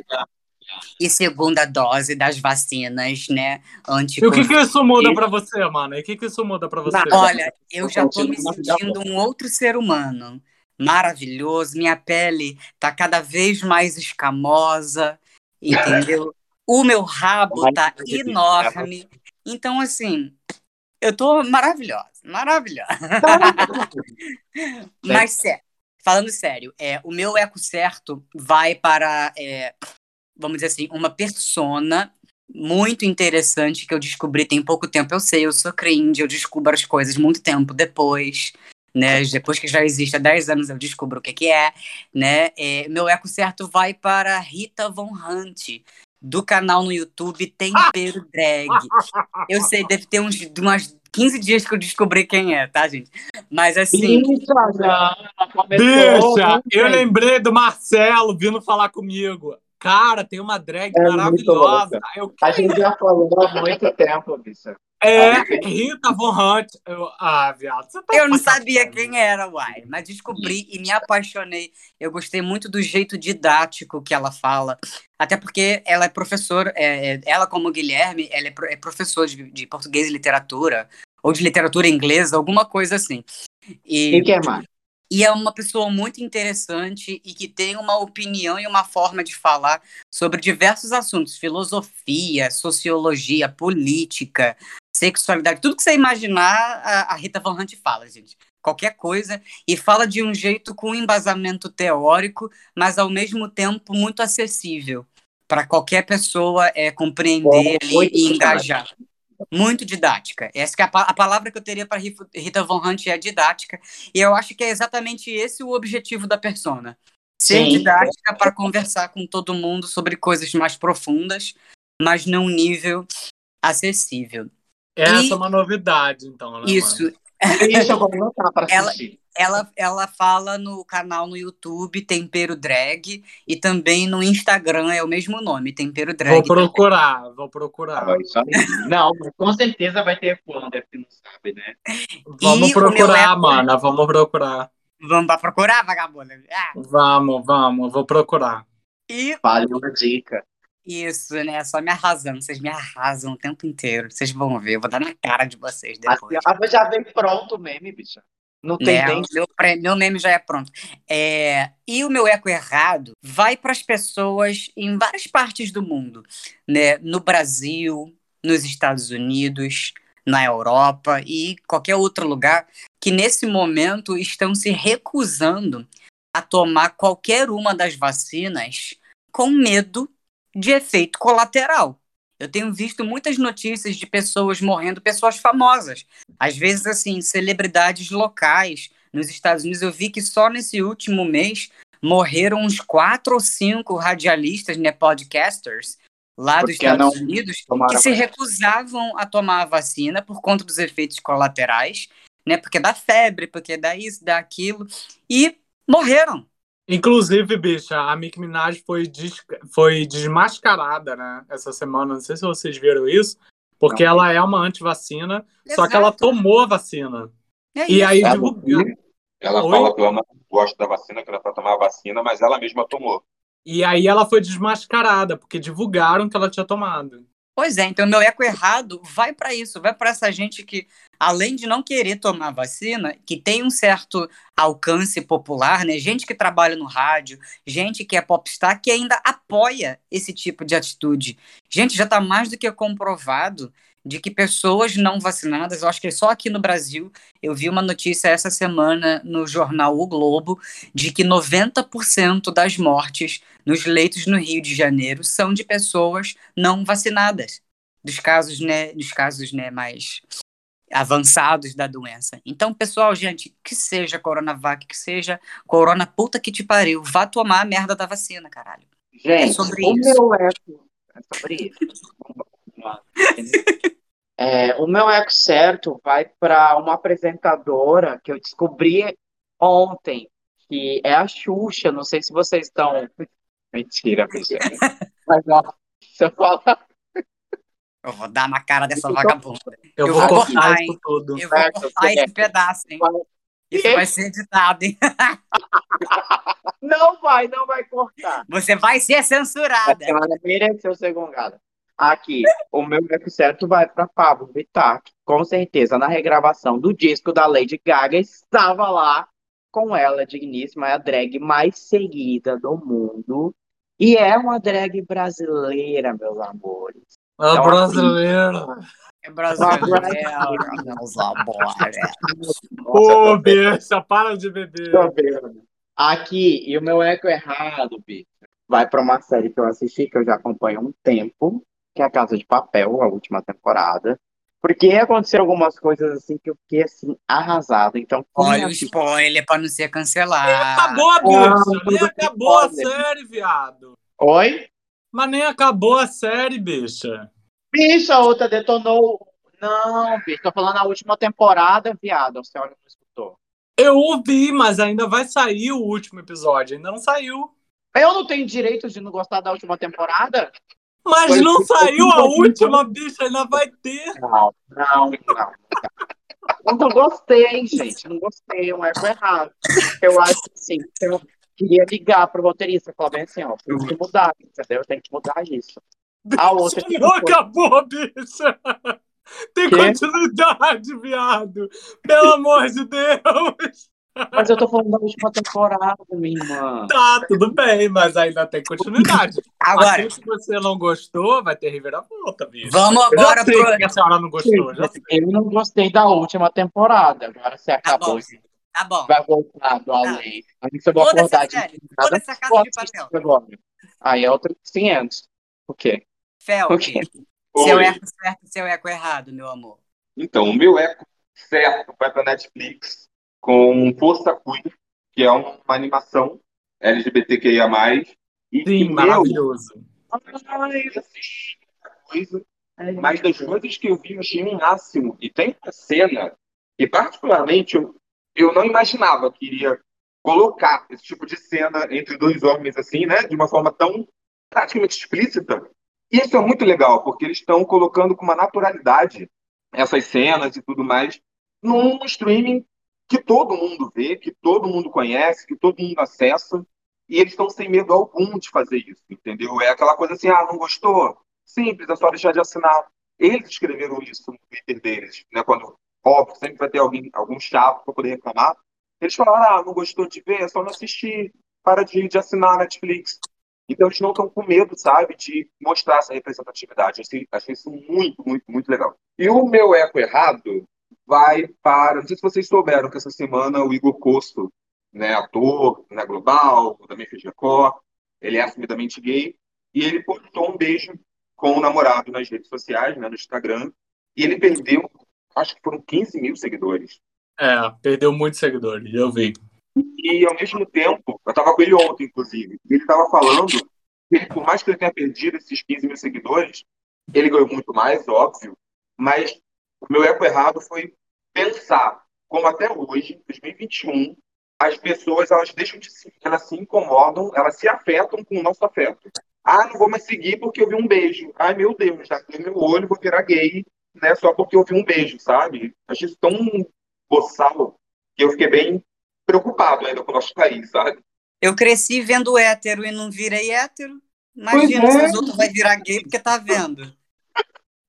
e segunda dose das vacinas, né? Anti e o que, que isso muda para você, mano? E o que, que isso muda para você? Olha, eu já tô me sentindo um outro ser humano. Maravilhoso. Minha pele tá cada vez mais escamosa, entendeu? O meu rabo tá enorme. Então, assim, eu tô maravilhosa. Maravilhosa. Mas sério, falando sério, é, o meu eco certo vai para, é, vamos dizer assim, uma persona muito interessante que eu descobri tem pouco tempo. Eu sei, eu sou cringe, eu descubro as coisas muito tempo depois. Né? Depois que já existe há 10 anos, eu descubro o que, que é, né? É, meu eco certo vai para Rita Von Hunt, do canal no YouTube Tempero Drag. Eu sei, deve ter uns, umas 15 dias que eu descobri quem é, tá, gente? Mas assim. Deixa! Eu lembrei do Marcelo vindo falar comigo. Cara, tem uma drag é maravilhosa. Eu... A gente já falou há muito tempo, bicho. É, Rita Von Hunt. Eu, ah, viado. Tá eu não sabia quem era, uai. Mas descobri e me apaixonei. Eu gostei muito do jeito didático que ela fala. Até porque ela é professora, é, é ela como Guilherme, ela é, é professor de, de, português e literatura, ou de literatura inglesa, alguma coisa assim. E, e que é mais? E é uma pessoa muito interessante e que tem uma opinião e uma forma de falar sobre diversos assuntos: filosofia, sociologia, política, sexualidade, tudo que você imaginar, a, Rita Von Hunt fala, gente. Qualquer coisa, e fala de um jeito com embasamento teórico, mas ao mesmo tempo muito acessível para qualquer pessoa é, compreender e engajar. Muito didática. Essa é a, a, palavra que eu teria para Rita Von Hunt é didática, e eu acho que é exatamente esse o objetivo da persona. Ser Sim. didática para conversar com todo mundo sobre coisas mais profundas, mas num nível acessível. Essa e... é uma novidade, então, né? Isso. Isso eu vou anotar para assistir. Ela, ela, ela fala no canal no YouTube Tempero Drag e também no Instagram é o mesmo nome, Tempero Drag. Vou procurar, também. vou procurar. Ah, não, com certeza vai ter Flander que não sabe, né? Vamos e procurar, mano, vamos procurar. Vamos procurar, vagabunda? Ah. Vamos, vamos, vou procurar. E... Vale uma dica. Isso, né? Só me arrasando. Vocês me arrasam o tempo inteiro. Vocês vão ver. Eu vou dar na cara de vocês depois. Assim, já vem pronto o meme, bicha. Não tem né? meu, meu meme já é pronto. É, e o meu eco errado vai para as pessoas em várias partes do mundo, né? No Brasil, nos Estados Unidos, na Europa e qualquer outro lugar que nesse momento estão se recusando a tomar qualquer uma das vacinas com medo de efeito colateral. Eu tenho visto muitas notícias de pessoas morrendo, pessoas famosas. Às vezes, assim, celebridades locais. Nos Estados Unidos, eu vi que só nesse último mês morreram uns quatro ou cinco radialistas, né, podcasters, lá dos Estados Unidos, que se recusavam a tomar a vacina por conta dos efeitos colaterais, né, porque dá febre, porque dá isso, dá aquilo, e morreram. Inclusive, bicha, a Mick Minaj foi, des... foi desmascarada, né? Essa semana. Não sei se vocês viram isso. Porque não. ela é uma antivacina, só que ela tomou a vacina. É e aí ela, ela fala que ela não gosta da vacina, que ela para tomar a vacina, mas ela mesma tomou. E aí ela foi desmascarada, porque divulgaram que ela tinha tomado. Pois é, então meu eco errado vai para isso, vai para essa gente que, além de não querer tomar vacina, que tem um certo alcance popular, né? Gente que trabalha no rádio, gente que é popstar, que ainda apoia esse tipo de atitude. Gente, já está mais do que comprovado de que pessoas não vacinadas, eu acho que só aqui no Brasil, eu vi uma notícia essa semana no jornal O Globo, de que 90% das mortes nos leitos no Rio de Janeiro são de pessoas não vacinadas, dos casos, né, dos casos, né, mais avançados da doença. Então, pessoal, gente, que seja Coronavac, que seja Corona puta que te pariu, vá tomar a merda da vacina, caralho. Gente, é sobre o isso. meu eco é sobre isso. É, o meu eco certo vai para uma apresentadora que eu descobri ontem, que é a Xuxa. Não sei se vocês estão. Mentira, bicha. Mas ó, se eu falar. Eu vou dar na cara dessa vagabunda. Eu, eu vou, vou cortar isso tudo. Eu vou cortar esse pedaço, hein? Isso vai ser editado, hein? Não vai, não vai cortar. Você vai ser censurada. Ela mereceu ser gongada. Aqui, o meu eco certo vai para Pablo Vittar, que com certeza na regravação do disco da Lady Gaga estava lá com ela, digníssima, é a drag mais seguida do mundo. E é uma drag brasileira, meus amores. A então, brasileira. Assim, É brasileiro, meus amores. Ô, bicha, para de beber. Tô. Aqui, e o meu eco errado, bicho. Vai pra uma série que eu assisti, que eu já acompanho há um tempo, que é a Casa de Papel, a última temporada. Porque aconteceram algumas coisas assim que eu fiquei assim, arrasado. Então, Olha o spoiler pra não ser cancelado. Acabou, Ah, tudo acabou a série, viado. Oi? Mas nem acabou a série, bicha. Bicho, a outra detonou. Não, bicho, tô falando a última temporada, viado. Você olha não escutou. Eu ouvi, mas ainda vai sair o último episódio. Ainda não saiu. Eu não tenho direito de não gostar da última temporada? Mas Foi- não saiu a última, bicha. Ainda vai ter. Não, não, não. Eu não gostei, gente. Não gostei, é um eco errado. Eu acho assim, eu queria ligar pro roteirista e falar bem assim, ó, tem que mudar, entendeu? Tem que mudar isso. A outra Bicha, não acabou, bicha. Tem Quê? continuidade, viado. Pelo amor de Deus. Mas eu tô falando da última temporada, minha irmã. Tá, tudo bem, mas ainda tem continuidade. Agora, Aquilo que você não gostou, vai ter reviravolta, bicho. vamos agora pro. que a senhora não gostou, já sei. Eu não gostei da última temporada. Agora você Tá acabou. bom, gente. Tá bom. Vai voltar do além. Aí você vai acordar de nada. foda-se a Casa de Papel. agora. Aí é outro 500. O quê? Fel, O quê? seu Oi. eco certo e seu eco errado, meu amor. Então, o meu eco certo vai para Netflix com Força Queer, que é uma animação LGBTQIA+. E que Sim, meu- maravilhoso. Ai, coisa. Mas das coisas que eu vi, eu achei o máximo. E tem uma cena que, particularmente, eu, eu não imaginava que iria colocar esse tipo de cena entre dois homens, assim, né? De uma forma tão praticamente explícita. E isso é muito legal, porque eles estão colocando com uma naturalidade essas cenas e tudo mais num streaming que todo mundo vê, que todo mundo conhece, que todo mundo acessa. E eles estão sem medo algum de fazer isso, entendeu? É aquela coisa assim, ah, não gostou? Simples, é só deixar de assinar. Eles escreveram isso no Twitter deles, né? Quando, óbvio, sempre vai ter alguém, algum chato para poder reclamar. Eles falaram, ah, não gostou de ver, é só não assistir, para de, de assinar a Netflix. Então eles não estão com medo, sabe, de mostrar essa representatividade. Achei, achei isso muito, muito, muito legal. E o meu eco errado vai para. Não sei se vocês souberam que essa semana o Igor Costo, né, ator, né, global, também fez Record, ele é assumidamente gay, e ele postou um beijo com o namorado nas redes sociais, né, no Instagram, e ele perdeu, acho que foram 15 mil seguidores. É, perdeu muitos seguidores, eu vi. E ao mesmo tempo, eu estava com ele ontem, inclusive, ele estava falando que, por mais que ele tenha perdido esses 15 mil seguidores, ele ganhou muito mais, óbvio, mas o meu eco errado foi pensar como até hoje, 2021, as pessoas elas deixam de se, elas se incomodam, elas se afetam com o nosso afeto. Ah, não vou mais seguir porque eu vi um beijo. Ai, meu Deus, já tem meu olho, vou virar gay, né? Só porque eu vi um beijo, sabe? Achei isso tão boçal que eu fiquei bem preocupado ainda com o nosso país, sabe? Eu cresci vendo hétero e não virei hétero. Imagina Pois se é. os outros vai virar gay porque tá vendo.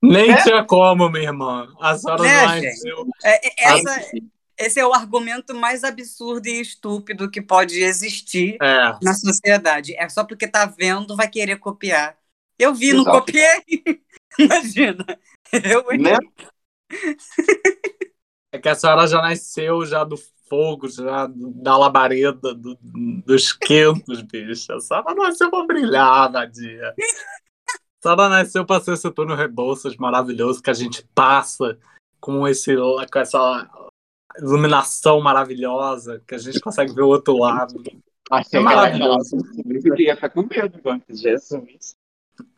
Nem É? tinha como, minha irmã. A senhora Né, não nasceu. É, é- essa, esse é o argumento mais absurdo e estúpido que pode existir É. na sociedade. É só porque tá vendo, vai querer copiar. Eu vi, não Exato. copiei. Imagina. Eu? Né? É que a senhora já nasceu já do fogo, já da labareda, do- dos quentos, bicho. A senhora nasceu pra brilhar, vadia. A senhora nasceu pra ser esse turno Rebouças maravilhoso que a gente passa com, esse, com essa iluminação maravilhosa, que a gente consegue ver o outro lado. Achei É maravilhoso. Eu queria ficar com medo antes, Jesus.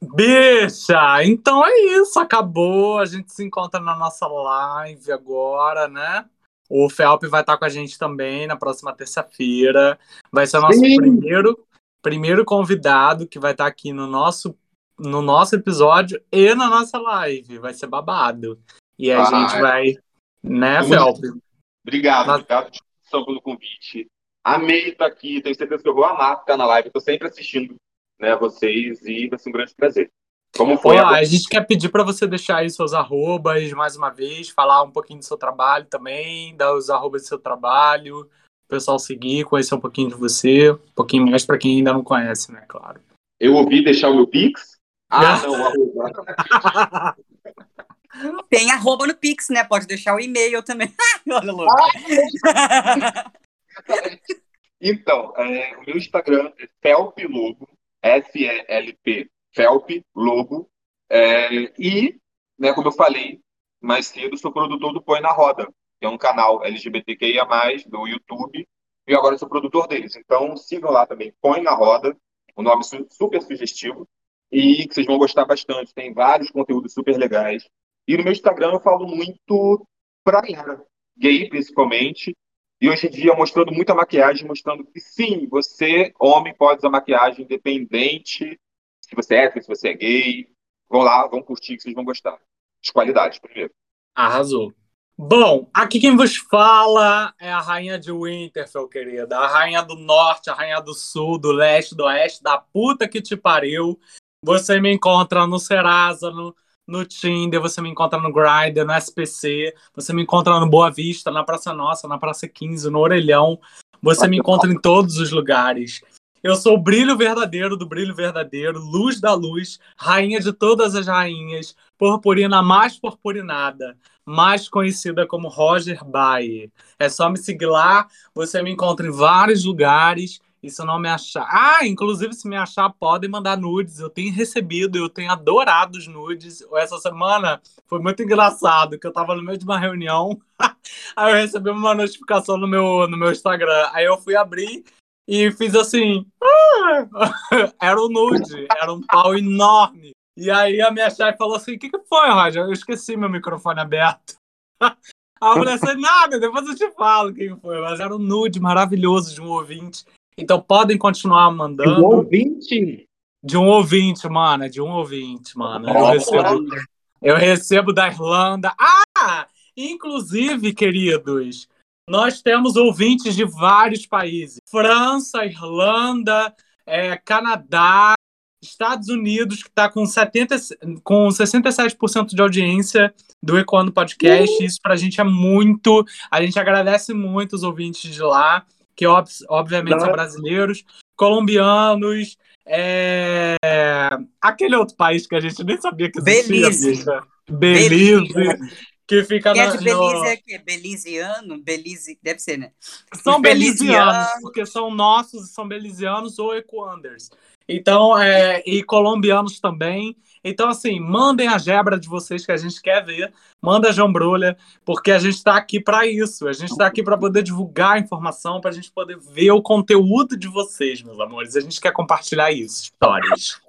Bicha, então é isso, acabou. A gente se encontra na nossa live agora, né? O Felp vai estar com a gente também na próxima terça-feira. Vai ser o nosso Sim. primeiro, primeiro convidado que vai estar aqui no nosso, no nosso episódio e na nossa live. Vai ser babado. E a Ah, gente é. vai, né, Felp? Obrigado, Mas- obrigado pelo convite. Amei estar aqui, tenho certeza que eu vou amar ficar na live. Estou sempre assistindo né, vocês e vai ser um grande prazer. Como foi Ó, a a gente quer pedir para você deixar aí seus arrobas mais uma vez, falar um pouquinho do seu trabalho também, dar os arrobas do seu trabalho, o pessoal seguir, conhecer um pouquinho de você, um pouquinho mais para quem ainda não conhece, né, claro. Eu ouvi deixar o meu Pix? Ah, Não. não, arroba. Tem arroba no Pix, né? Pode deixar o e-mail também. Olha, louco. Então, é, o meu Instagram é Felp Felp Lobo. É, e, né, como eu falei mais cedo, sou produtor do Põe na Roda, que é um canal LGBTQIA+, do YouTube, e agora sou produtor deles. Então, sigam lá também, Põe na Roda, um nome su super sugestivo, e que vocês vão gostar bastante. Tem vários conteúdos super legais. E no meu Instagram eu falo muito pra galera, gay principalmente, e hoje em dia mostrando muita maquiagem, mostrando que sim, você, homem, pode usar maquiagem independente se você é hétero, se você é gay. Vão lá, vão curtir, que vocês vão gostar. De qualidade, primeiro. Arrasou. Bom, aqui quem vos fala é a rainha de Winterfell, querida. A rainha do norte, a rainha do sul, do leste, do oeste, da puta que te pariu. Você me encontra no Serasa, no, no Tinder, você me encontra no Grindr, no SPC, você me encontra no Boa Vista, na Praça Nossa, na Praça 15, no Orelhão. Você me encontra em todos os lugares. Eu sou o brilho verdadeiro do brilho verdadeiro, luz da luz, rainha de todas as rainhas, purpurina mais purpurinada, mais conhecida como Roger Bayer. É só me seguir lá, você me encontra em vários lugares. E se não me achar. Ah, inclusive, se me achar, podem mandar nudes. Eu tenho recebido, eu tenho adorado os nudes. Essa semana foi muito engraçado, que eu tava no meio de uma reunião. aí eu recebi uma notificação no meu, no meu Instagram. Aí eu fui abrir e fiz assim. era um nude, era um pau enorme. E aí a minha chefe falou assim: o que, que foi, Roger? Eu esqueci meu microfone aberto. Aí eu falei assim, nada, depois eu te falo quem foi. Mas era um nude maravilhoso de um ouvinte. Então podem continuar mandando. De um ouvinte? De um ouvinte, mano. De um ouvinte, mano. Eu recebo, eu recebo da Irlanda. Ah! Inclusive, queridos, nós temos ouvintes de vários países: França, Irlanda, é, Canadá, Estados Unidos, que está com, 70, com 67% de audiência do Ecoando Podcast. Uhum. Isso para a gente é muito. A gente agradece muito os ouvintes de lá que ob obviamente Não. são brasileiros, colombianos, é... aquele outro país que a gente nem sabia que existia. Belize. Belize. Que fica Quem é de Belize no... é que Beliziano? Belize, deve ser, né? São belizianos, porque são nossos, são belizianos ou equanders. Então, é, e colombianos também. Então, assim, mandem a gebra de vocês que a gente quer ver. Manda a jambrolha, porque a gente está aqui para isso. A gente está aqui para poder divulgar a informação, para a gente poder ver o conteúdo de vocês, meus amores. A gente quer compartilhar isso, histórias.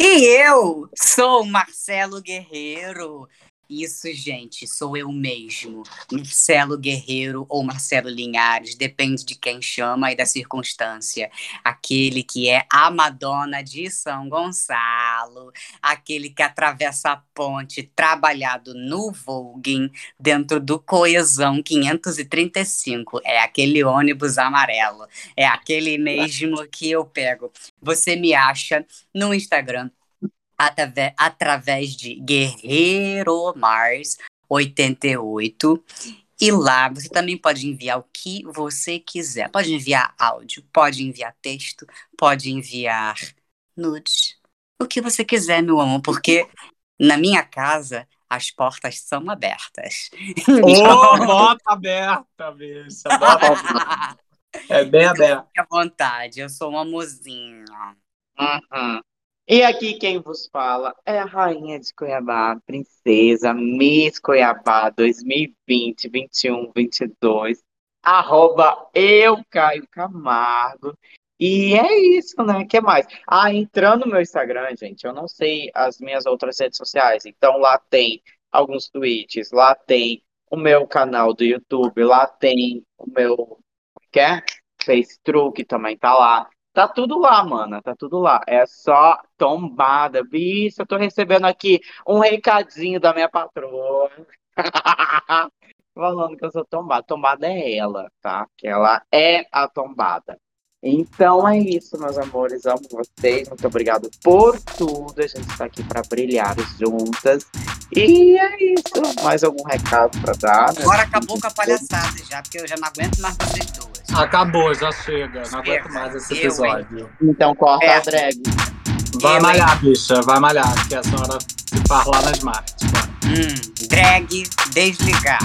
E eu sou Marcelo Guerreiro. Isso, gente, sou eu mesmo. Marcelo Guerreiro ou Marcelo Linhares, depende de quem chama e da circunstância. Aquele que é a Madonna de São Gonçalo, aquele que atravessa a ponte trabalhado no Volguin, dentro do Coesão 535. É aquele ônibus amarelo. É aquele mesmo que eu pego. Você me acha no Instagram através, através de Guerreiro Mars 88. E lá você também pode enviar o que você quiser. Pode enviar áudio, pode enviar texto, pode enviar nudes. O que você quiser, meu amor, porque na minha casa as portas são abertas. Ô, bota aberta, bicha. é bem aberta. Fique à vontade, eu sou uma mozinha. Uhum. E aqui quem vos fala é a rainha de Cuiabá, princesa Miss Cuiabá 2020, 21, 22, arroba eu, Caio Camargo. E é isso, né? que mais? Ah, entrando no meu Instagram, gente, eu não sei as minhas outras redes sociais. Então lá tem alguns tweets, lá tem o meu canal do YouTube, lá tem o meu que é? Face Truque também tá lá. Tá tudo lá, mana, tá tudo lá. É só tombada. Bicho, eu tô recebendo aqui um recadinho da minha patroa. Falando que eu sou tombada. Tombada é ela, tá? Que ela é a tombada. Então é isso, meus amores. Amo vocês. Muito obrigado por tudo. A gente está aqui para brilhar juntas. E é isso. Mais algum recado para dar? Né? Agora acabou com a palhaçada já, porque eu já não aguento mais vocês duas. Acabou, já chega. Não aguento mais esse episódio. então corta é. a drag. Vai malhar, bicha, vai malhar, que a senhora participar lá na Smart. Hum, drag desligar.